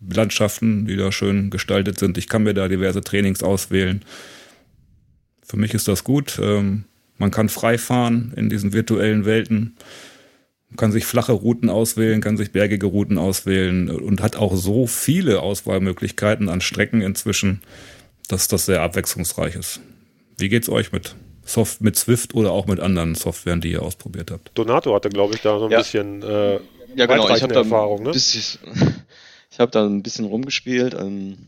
Landschaften, die da schön gestaltet sind. Ich kann mir da diverse Trainings auswählen. Für mich ist das gut. Ähm, man kann frei fahren in diesen virtuellen Welten. Man kann sich flache Routen auswählen, kann sich bergige Routen auswählen und hat auch so viele Auswahlmöglichkeiten an Strecken inzwischen, dass das sehr abwechslungsreich ist. Wie geht's euch mit Soft mit Swift oder auch mit anderen Softwaren, die ihr ausprobiert habt? Donato hatte, glaube ich, da so ein ja. bisschen äh, ja, genau. ich Erfahrung. Ne? Bisschen, ich habe da ein bisschen rumgespielt. Ähm,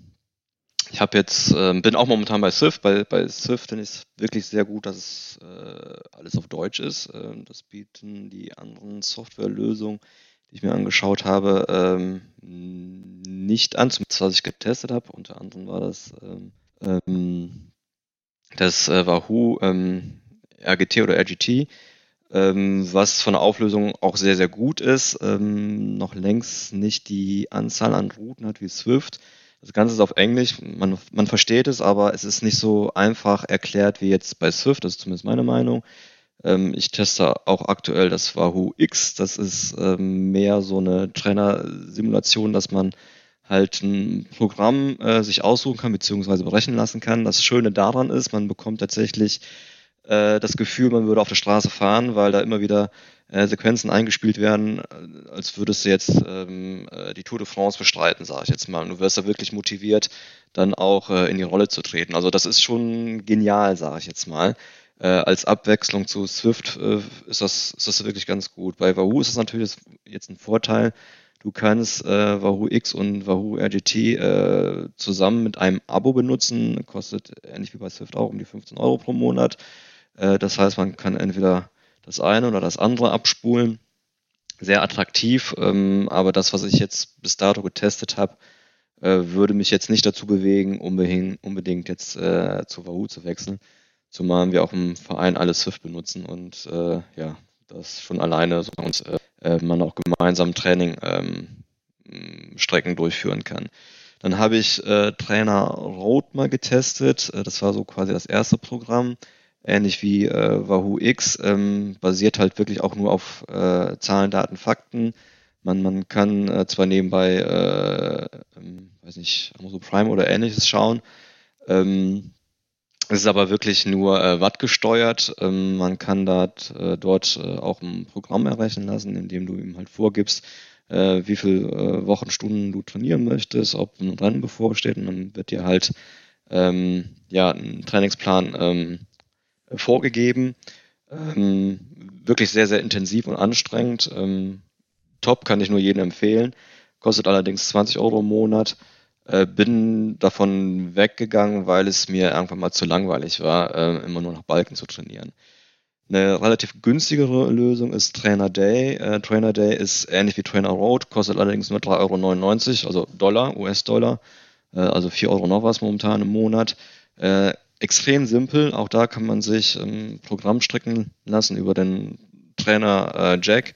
ich habe jetzt, ähm, bin auch momentan bei Swift. Bei, bei Swift finde ich es wirklich sehr gut, dass es äh, alles auf Deutsch ist. Ähm, das bieten die anderen Softwarelösungen, die ich mir angeschaut habe, ähm, nicht an. Zumindest was ich getestet habe. Unter anderem war das ähm, ähm, das äh, Wahoo ähm, RGT oder RGT, was von der Auflösung auch sehr, sehr gut ist. noch längst nicht die Anzahl an Routen hat wie Swift das Ganze ist auf Englisch, man, man versteht es, aber es ist nicht so einfach erklärt wie jetzt bei Swift, das ist zumindest meine Meinung. Ähm, ich teste auch aktuell das Wahoo X, das ist ähm, mehr so eine Trainer-Simulation, dass man halt ein Programm äh, sich aussuchen kann, beziehungsweise berechnen lassen kann. Das Schöne daran ist, man bekommt tatsächlich äh, das Gefühl, man würde auf der Straße fahren, weil da immer wieder äh, Sequenzen eingespielt werden, äh, als würdest du jetzt ähm, äh, die Tour de France bestreiten, sage ich jetzt mal. Und du wirst da wirklich motiviert, dann auch äh, in die Rolle zu treten. Also das ist schon genial, sage ich jetzt mal. Äh, als Abwechslung zu Swift äh, ist, das, ist das wirklich ganz gut. Bei Wahoo ist das natürlich jetzt ein Vorteil. Du kannst äh, Wahoo X und Wahoo RGT äh, zusammen mit einem Abo benutzen. Kostet ähnlich wie bei Swift auch um die 15 Euro pro Monat. Äh, das heißt, man kann entweder das eine oder das andere abspulen. Sehr attraktiv, ähm, aber das, was ich jetzt bis dato getestet habe, äh, würde mich jetzt nicht dazu bewegen, unbedingt, jetzt äh, zu Wahoo zu wechseln. Zumal wir auch im Verein alle Swift benutzen und äh, ja, das schon alleine so uns, äh, äh, man auch gemeinsam Training ähm, Strecken durchführen kann. Dann habe ich äh, Trainer Road mal getestet. Äh, das war so quasi das erste Programm ähnlich wie äh, Wahoo X, ähm, basiert halt wirklich auch nur auf äh, Zahlen, Daten, Fakten. Man, man kann äh, zwar nebenbei, äh, ähm, weiß nicht, Amazon Prime oder ähnliches schauen, ähm, es ist aber wirklich nur äh, Watt gesteuert. Ähm, man kann dat, äh, dort äh, auch ein Programm errechnen lassen, indem du ihm halt vorgibst, äh, wie viele äh, Wochenstunden du trainieren möchtest, ob ein Rennen bevorsteht und dann wird dir halt ähm, ja, ein Trainingsplan ähm, vorgegeben. Ähm, wirklich sehr, sehr intensiv und anstrengend. Ähm, top, kann ich nur jedem empfehlen. Kostet allerdings 20 Euro im Monat. Äh, bin davon weggegangen, weil es mir irgendwann mal zu langweilig war, äh, immer nur nach Balken zu trainieren. Eine relativ günstigere Lösung ist Trainer Day. Äh, Trainer Day ist ähnlich wie Trainer Road, kostet allerdings nur 3,99 Euro, also Dollar, US-Dollar, äh, also 4 Euro noch was momentan im Monat. Äh, extrem simpel. Auch da kann man sich ein Programm stricken lassen über den Trainer äh, Jack.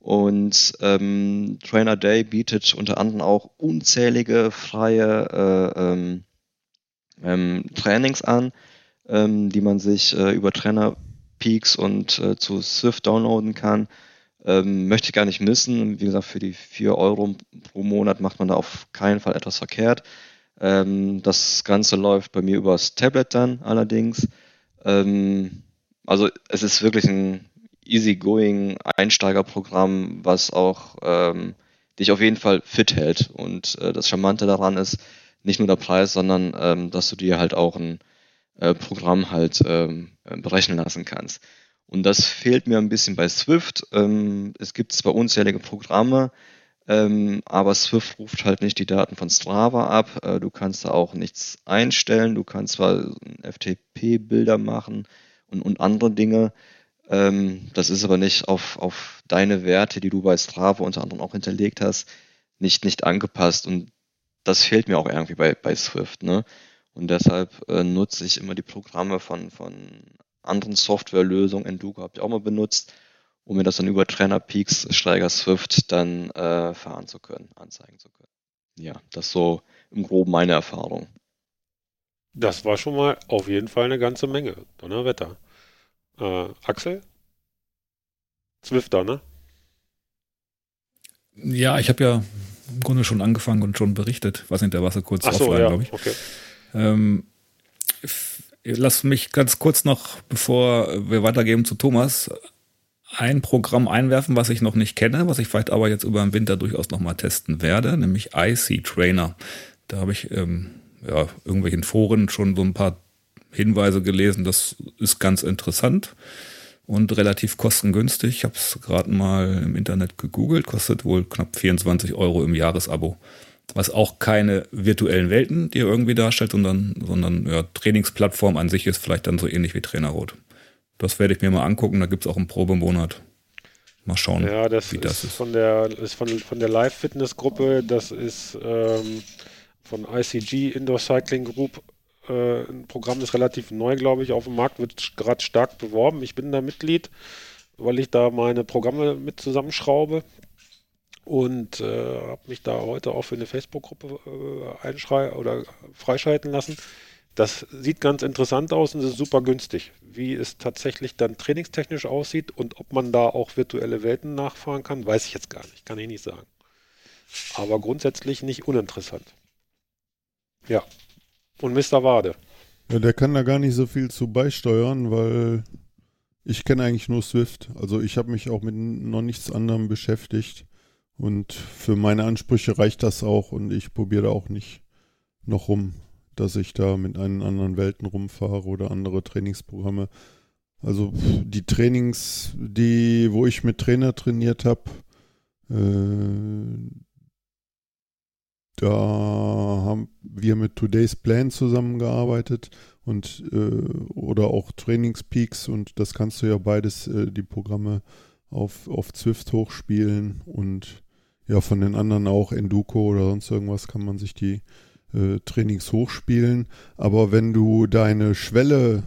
Und ähm, Trainer Day bietet unter anderem auch unzählige freie äh, ähm, ähm, Trainings an, ähm, die man sich äh, über Trainer Peaks und äh, zu Swift downloaden kann. Ähm, möchte ich gar nicht missen. Wie gesagt, für die 4 Euro pro Monat macht man da auf keinen Fall etwas verkehrt. Ähm, das Ganze läuft bei mir übers Tablet dann allerdings. Also es ist wirklich ein easygoing Einsteigerprogramm, was auch ähm, dich auf jeden Fall fit hält. Und äh, das Charmante daran ist nicht nur der Preis, sondern ähm, dass du dir halt auch ein äh, Programm halt ähm, berechnen lassen kannst. Und das fehlt mir ein bisschen bei Swift. Ähm, es gibt zwar unzählige Programme, ähm, aber Swift ruft halt nicht die Daten von Strava ab. Äh, du kannst da auch nichts einstellen. Du kannst zwar FTP-Bilder machen und, und andere Dinge. Ähm, das ist aber nicht auf, auf deine Werte, die du bei Strava unter anderem auch hinterlegt hast, nicht, nicht angepasst. Und das fehlt mir auch irgendwie bei, bei Swift. Ne? Und deshalb äh, nutze ich immer die Programme von, von anderen Softwarelösungen. Endugo habe ich auch mal benutzt, um mir das dann über Trainer Peaks Steiger Swift dann äh, fahren zu können, anzeigen zu können. Ja, das ist so im Groben meine Erfahrung. Das war schon mal auf jeden Fall eine ganze Menge. Donnerwetter. Äh, Axel? Zwifter, ne? Ja, ich habe ja im Grunde schon angefangen und schon berichtet. Was nicht, der war so kurz Ach so, offline, ja, glaube ich. okay. Ähm, lass mich ganz kurz noch, bevor wir weitergeben zu Thomas, ein Programm einwerfen, was ich noch nicht kenne, was ich vielleicht aber jetzt über den Winter durchaus noch mal testen werde, nämlich IC Trainer. Da habe ich ähm, ja, irgendwelchen Foren schon so ein paar Hinweise gelesen. Das ist ganz interessant und relativ kostengünstig. Ich habe es gerade mal im Internet gegoogelt, kostet wohl knapp 24 Euro im Jahresabo. Was auch keine virtuellen Welten, die er irgendwie darstellt, sondern, sondern ja, Trainingsplattform an sich ist vielleicht dann so ähnlich wie Trainerrot. Das werde ich mir mal angucken, da gibt es auch einen Probemonat. Mal schauen, Ja, das, wie ist, das ist. von der ist von, von der Live-Fitness-Gruppe, das ist ähm, von ICG Indoor Cycling Group äh, ein Programm, das relativ neu, glaube ich, auf dem Markt, wird gerade stark beworben. Ich bin da Mitglied, weil ich da meine Programme mit zusammenschraube und äh, habe mich da heute auch für eine Facebook-Gruppe äh, einschrei oder freischalten lassen. Das sieht ganz interessant aus und ist super günstig. Wie es tatsächlich dann trainingstechnisch aussieht und ob man da auch virtuelle Welten nachfahren kann, weiß ich jetzt gar nicht. Kann ich nicht sagen. Aber grundsätzlich nicht uninteressant. Ja. Und Mr. Wade. Ja, der kann da gar nicht so viel zu beisteuern, weil ich kenne eigentlich nur Swift. Also ich habe mich auch mit noch nichts anderem beschäftigt. Und für meine Ansprüche reicht das auch und ich probiere da auch nicht noch rum, dass ich da mit einen anderen Welten rumfahre oder andere Trainingsprogramme. Also die Trainings, die, wo ich mit Trainer trainiert habe, äh, da haben wir mit Today's Plan zusammengearbeitet und äh, oder auch Trainingspeaks und das kannst du ja beides, äh, die Programme auf, auf Zwift hochspielen und ja, von den anderen auch Enduko oder sonst irgendwas kann man sich die äh, Trainings hochspielen. Aber wenn du deine Schwelle,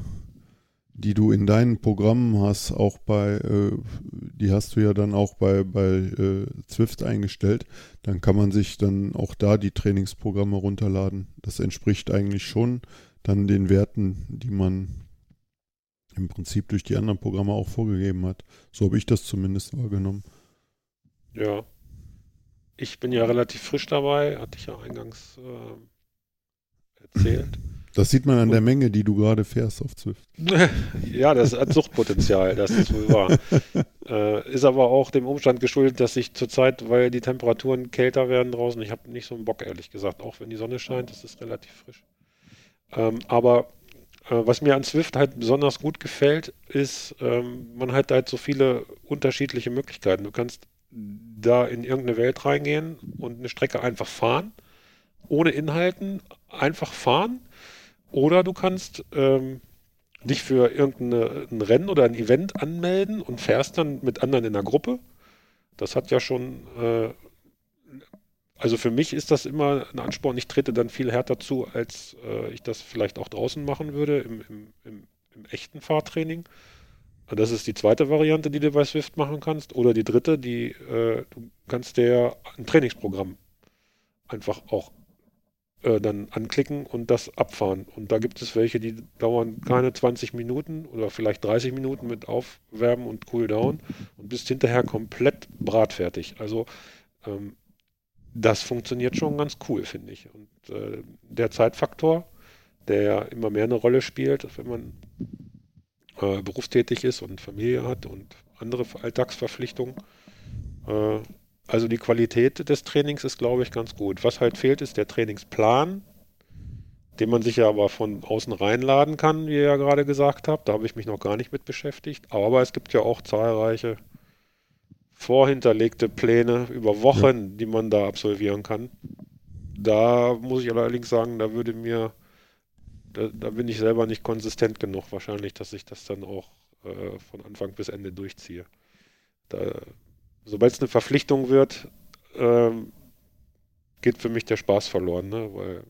die du in deinen Programmen hast, auch bei, äh, die hast du ja dann auch bei, bei äh, Zwift eingestellt, dann kann man sich dann auch da die Trainingsprogramme runterladen. Das entspricht eigentlich schon dann den Werten, die man im Prinzip durch die anderen Programme auch vorgegeben hat. So habe ich das zumindest wahrgenommen. Ja. Ich bin ja relativ frisch dabei, hatte ich ja eingangs äh, erzählt. Das sieht man an der Menge, die du gerade fährst auf Zwift. ja, das hat Suchtpotenzial, das ist wohl wahr. äh, ist aber auch dem Umstand geschuldet, dass ich zurzeit, weil die Temperaturen kälter werden draußen, ich habe nicht so einen Bock, ehrlich gesagt, auch wenn die Sonne scheint, ist es relativ frisch. Ähm, aber äh, was mir an Swift halt besonders gut gefällt, ist, ähm, man hat halt so viele unterschiedliche Möglichkeiten. Du kannst da in irgendeine Welt reingehen und eine Strecke einfach fahren, ohne Inhalten, einfach fahren. Oder du kannst ähm, dich für irgendein Rennen oder ein Event anmelden und fährst dann mit anderen in der Gruppe. Das hat ja schon, äh, also für mich ist das immer ein Ansporn. Ich trete dann viel härter zu, als äh, ich das vielleicht auch draußen machen würde im, im, im, im echten Fahrtraining. Das ist die zweite Variante, die du bei Swift machen kannst. Oder die dritte, die äh, du kannst dir ein Trainingsprogramm einfach auch äh, dann anklicken und das abfahren. Und da gibt es welche, die dauern keine 20 Minuten oder vielleicht 30 Minuten mit Aufwärmen und Cooldown und bist hinterher komplett bratfertig. Also ähm, das funktioniert schon ganz cool, finde ich. Und äh, der Zeitfaktor, der ja immer mehr eine Rolle spielt, wenn man äh, berufstätig ist und Familie hat und andere Alltagsverpflichtungen. Äh, also die Qualität des Trainings ist, glaube ich, ganz gut. Was halt fehlt, ist der Trainingsplan, den man sich ja aber von außen reinladen kann, wie ihr ja gerade gesagt habt. Da habe ich mich noch gar nicht mit beschäftigt. Aber es gibt ja auch zahlreiche vorhinterlegte Pläne über Wochen, die man da absolvieren kann. Da muss ich allerdings sagen, da würde mir da, da, bin ich selber nicht konsistent genug wahrscheinlich, dass ich das dann auch äh, von Anfang bis Ende durchziehe. Sobald es eine Verpflichtung wird, ähm, geht für mich der Spaß verloren, ne? weil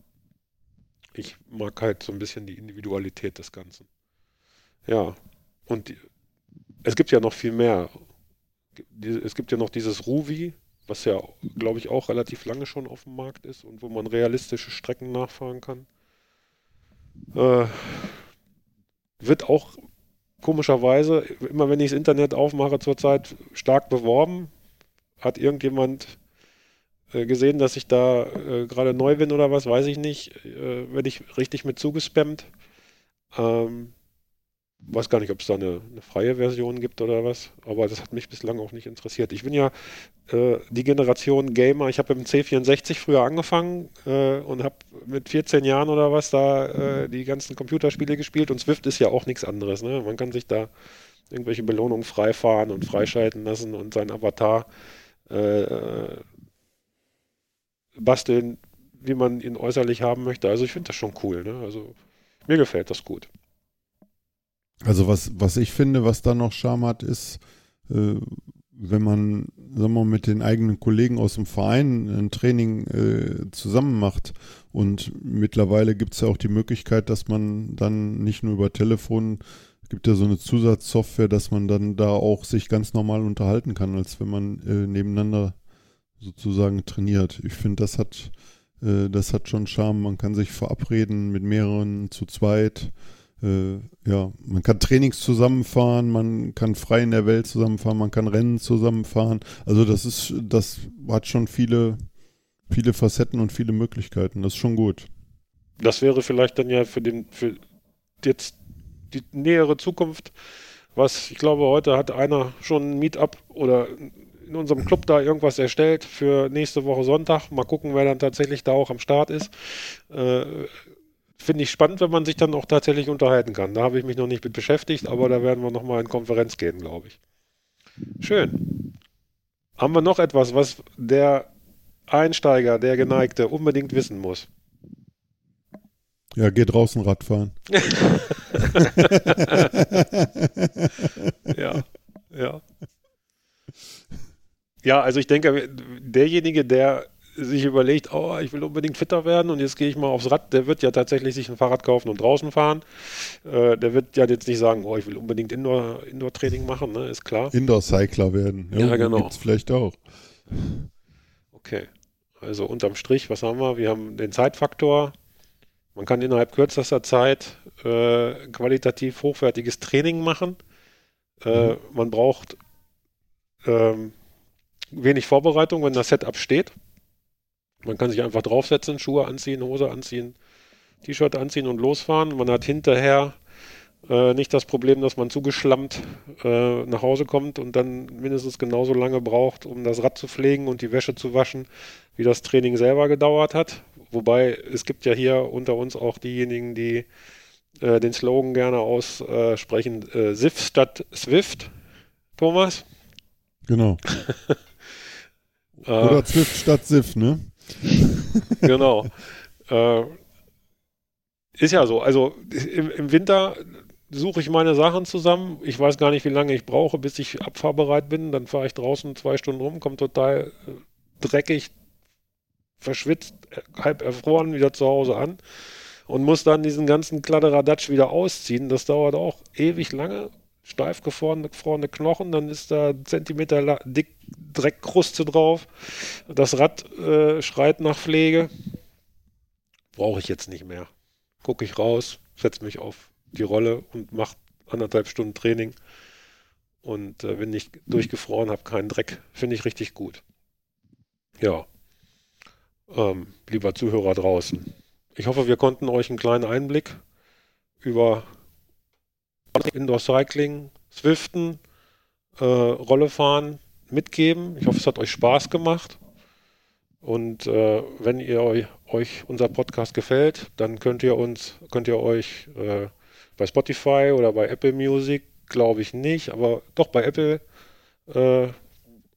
ich mag halt so ein bisschen die Individualität des Ganzen. Ja, und die, es gibt ja noch viel mehr. Es gibt ja noch dieses Ruvi, was ja, glaube ich, auch relativ lange schon auf dem Markt ist und wo man realistische Strecken nachfahren kann. Äh, wird auch komischerweise, immer wenn ich das Internet aufmache zurzeit, stark beworben. Hat irgendjemand äh, gesehen, dass ich da äh, gerade neu bin oder was, weiß ich nicht. Äh, werde ich richtig mit zugespammt. Ähm, weiß gar nicht, ob es da eine, eine, freie Version gibt oder was, aber das hat mich bislang auch nicht interessiert. Ich bin ja äh, die Generation Gamer, ich habe im C64 früher angefangen äh, und habe mit 14 Jahren oder was da äh, die ganzen Computerspiele gespielt und Swift ist ja auch nichts anderes. Ne? Man kann sich da irgendwelche Belohnungen freifahren und freischalten lassen und seinen Avatar äh, basteln, wie man ihn äußerlich haben möchte. Also ich finde das schon cool. Ne? Also mir gefällt das gut. Also was, was ich finde, was da noch Charme hat, ist, äh, wenn man, sagen wir mal, mit den eigenen Kollegen aus dem Verein ein Training äh, zusammen macht. Und mittlerweile gibt es ja auch die Möglichkeit, dass man dann nicht nur über Telefon, gibt ja so eine Zusatzsoftware, dass man dann da auch sich ganz normal unterhalten kann, als wenn man äh, nebeneinander sozusagen trainiert. Ich finde, das hat, äh, das hat schon Charme. Man kann sich verabreden mit mehreren zu zweit ja, man kann Trainings zusammenfahren, man kann frei in der Welt zusammenfahren, man kann Rennen zusammenfahren. Also das ist, das hat schon viele, viele Facetten und viele Möglichkeiten. Das ist schon gut. Das wäre vielleicht dann ja für den, für jetzt die nähere Zukunft, was ich glaube, heute hat einer schon ein Meetup oder in unserem Club da irgendwas erstellt für nächste Woche Sonntag. Mal gucken, wer dann tatsächlich da auch am Start ist. Äh, finde ich spannend, wenn man sich dann auch tatsächlich unterhalten kann. Da habe ich mich noch nicht mit beschäftigt, aber da werden wir nochmal in Konferenz gehen, glaube ich. Schön. Haben wir noch etwas, was der Einsteiger, der Geneigte unbedingt wissen muss? Ja, geht draußen Radfahren. ja, ja. Ja, also ich denke, derjenige, der sich überlegt, oh, ich will unbedingt fitter werden und jetzt gehe ich mal aufs Rad, der wird ja tatsächlich sich ein Fahrrad kaufen und draußen fahren. Äh, der wird ja jetzt nicht sagen, oh, ich will unbedingt Indoor-Training Indoor machen, ne? ist klar. Indoor-Cycler werden. Ja, ja genau. Gibt's vielleicht auch. Okay. Also unterm Strich, was haben wir? Wir haben den Zeitfaktor. Man kann innerhalb kürzester Zeit äh, qualitativ hochwertiges Training machen. Äh, mhm. Man braucht ähm, wenig Vorbereitung, wenn das Setup steht. Man kann sich einfach draufsetzen, Schuhe anziehen, Hose anziehen, T-Shirt anziehen und losfahren. Man hat hinterher äh, nicht das Problem, dass man zugeschlammt äh, nach Hause kommt und dann mindestens genauso lange braucht, um das Rad zu pflegen und die Wäsche zu waschen, wie das Training selber gedauert hat. Wobei es gibt ja hier unter uns auch diejenigen, die äh, den Slogan gerne aussprechen, äh, SIF statt Swift. Thomas? Genau. Oder Zwift statt SIF, ne? genau. Äh, ist ja so. Also im, im Winter suche ich meine Sachen zusammen. Ich weiß gar nicht, wie lange ich brauche, bis ich abfahrbereit bin. Dann fahre ich draußen zwei Stunden rum, komme total äh, dreckig, verschwitzt, halb erfroren wieder zu Hause an und muss dann diesen ganzen Kladderadatsch wieder ausziehen. Das dauert auch ewig lange. Steif gefrorene Knochen, dann ist da Zentimeter dick Dreckkruste drauf. Das Rad äh, schreit nach Pflege. Brauche ich jetzt nicht mehr. Gucke ich raus, setze mich auf die Rolle und mache anderthalb Stunden Training. Und äh, wenn ich durchgefroren habe, keinen Dreck, finde ich richtig gut. Ja. Ähm, lieber Zuhörer draußen. Ich hoffe, wir konnten euch einen kleinen Einblick über Indoor Cycling, Swiften, äh, Rolle fahren mitgeben. Ich hoffe, es hat euch Spaß gemacht. Und äh, wenn ihr euch, euch, unser Podcast gefällt, dann könnt ihr uns, könnt ihr euch äh, bei Spotify oder bei Apple Music, glaube ich nicht, aber doch bei Apple äh,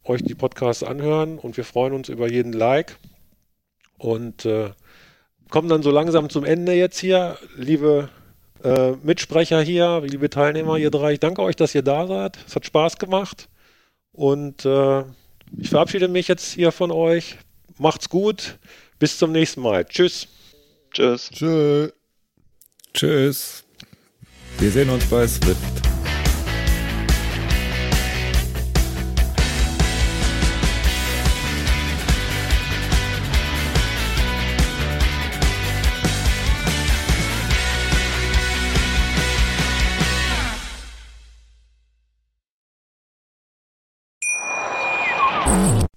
euch die Podcasts anhören und wir freuen uns über jeden Like und äh, kommen dann so langsam zum Ende jetzt hier. Liebe äh, Mitsprecher hier, liebe Teilnehmer, ihr drei. Ich danke euch, dass ihr da seid. Es hat Spaß gemacht. Und äh, ich verabschiede mich jetzt hier von euch. Macht's gut. Bis zum nächsten Mal. Tschüss. Tschüss. Tschö. Tschüss. Wir sehen uns bei Swift.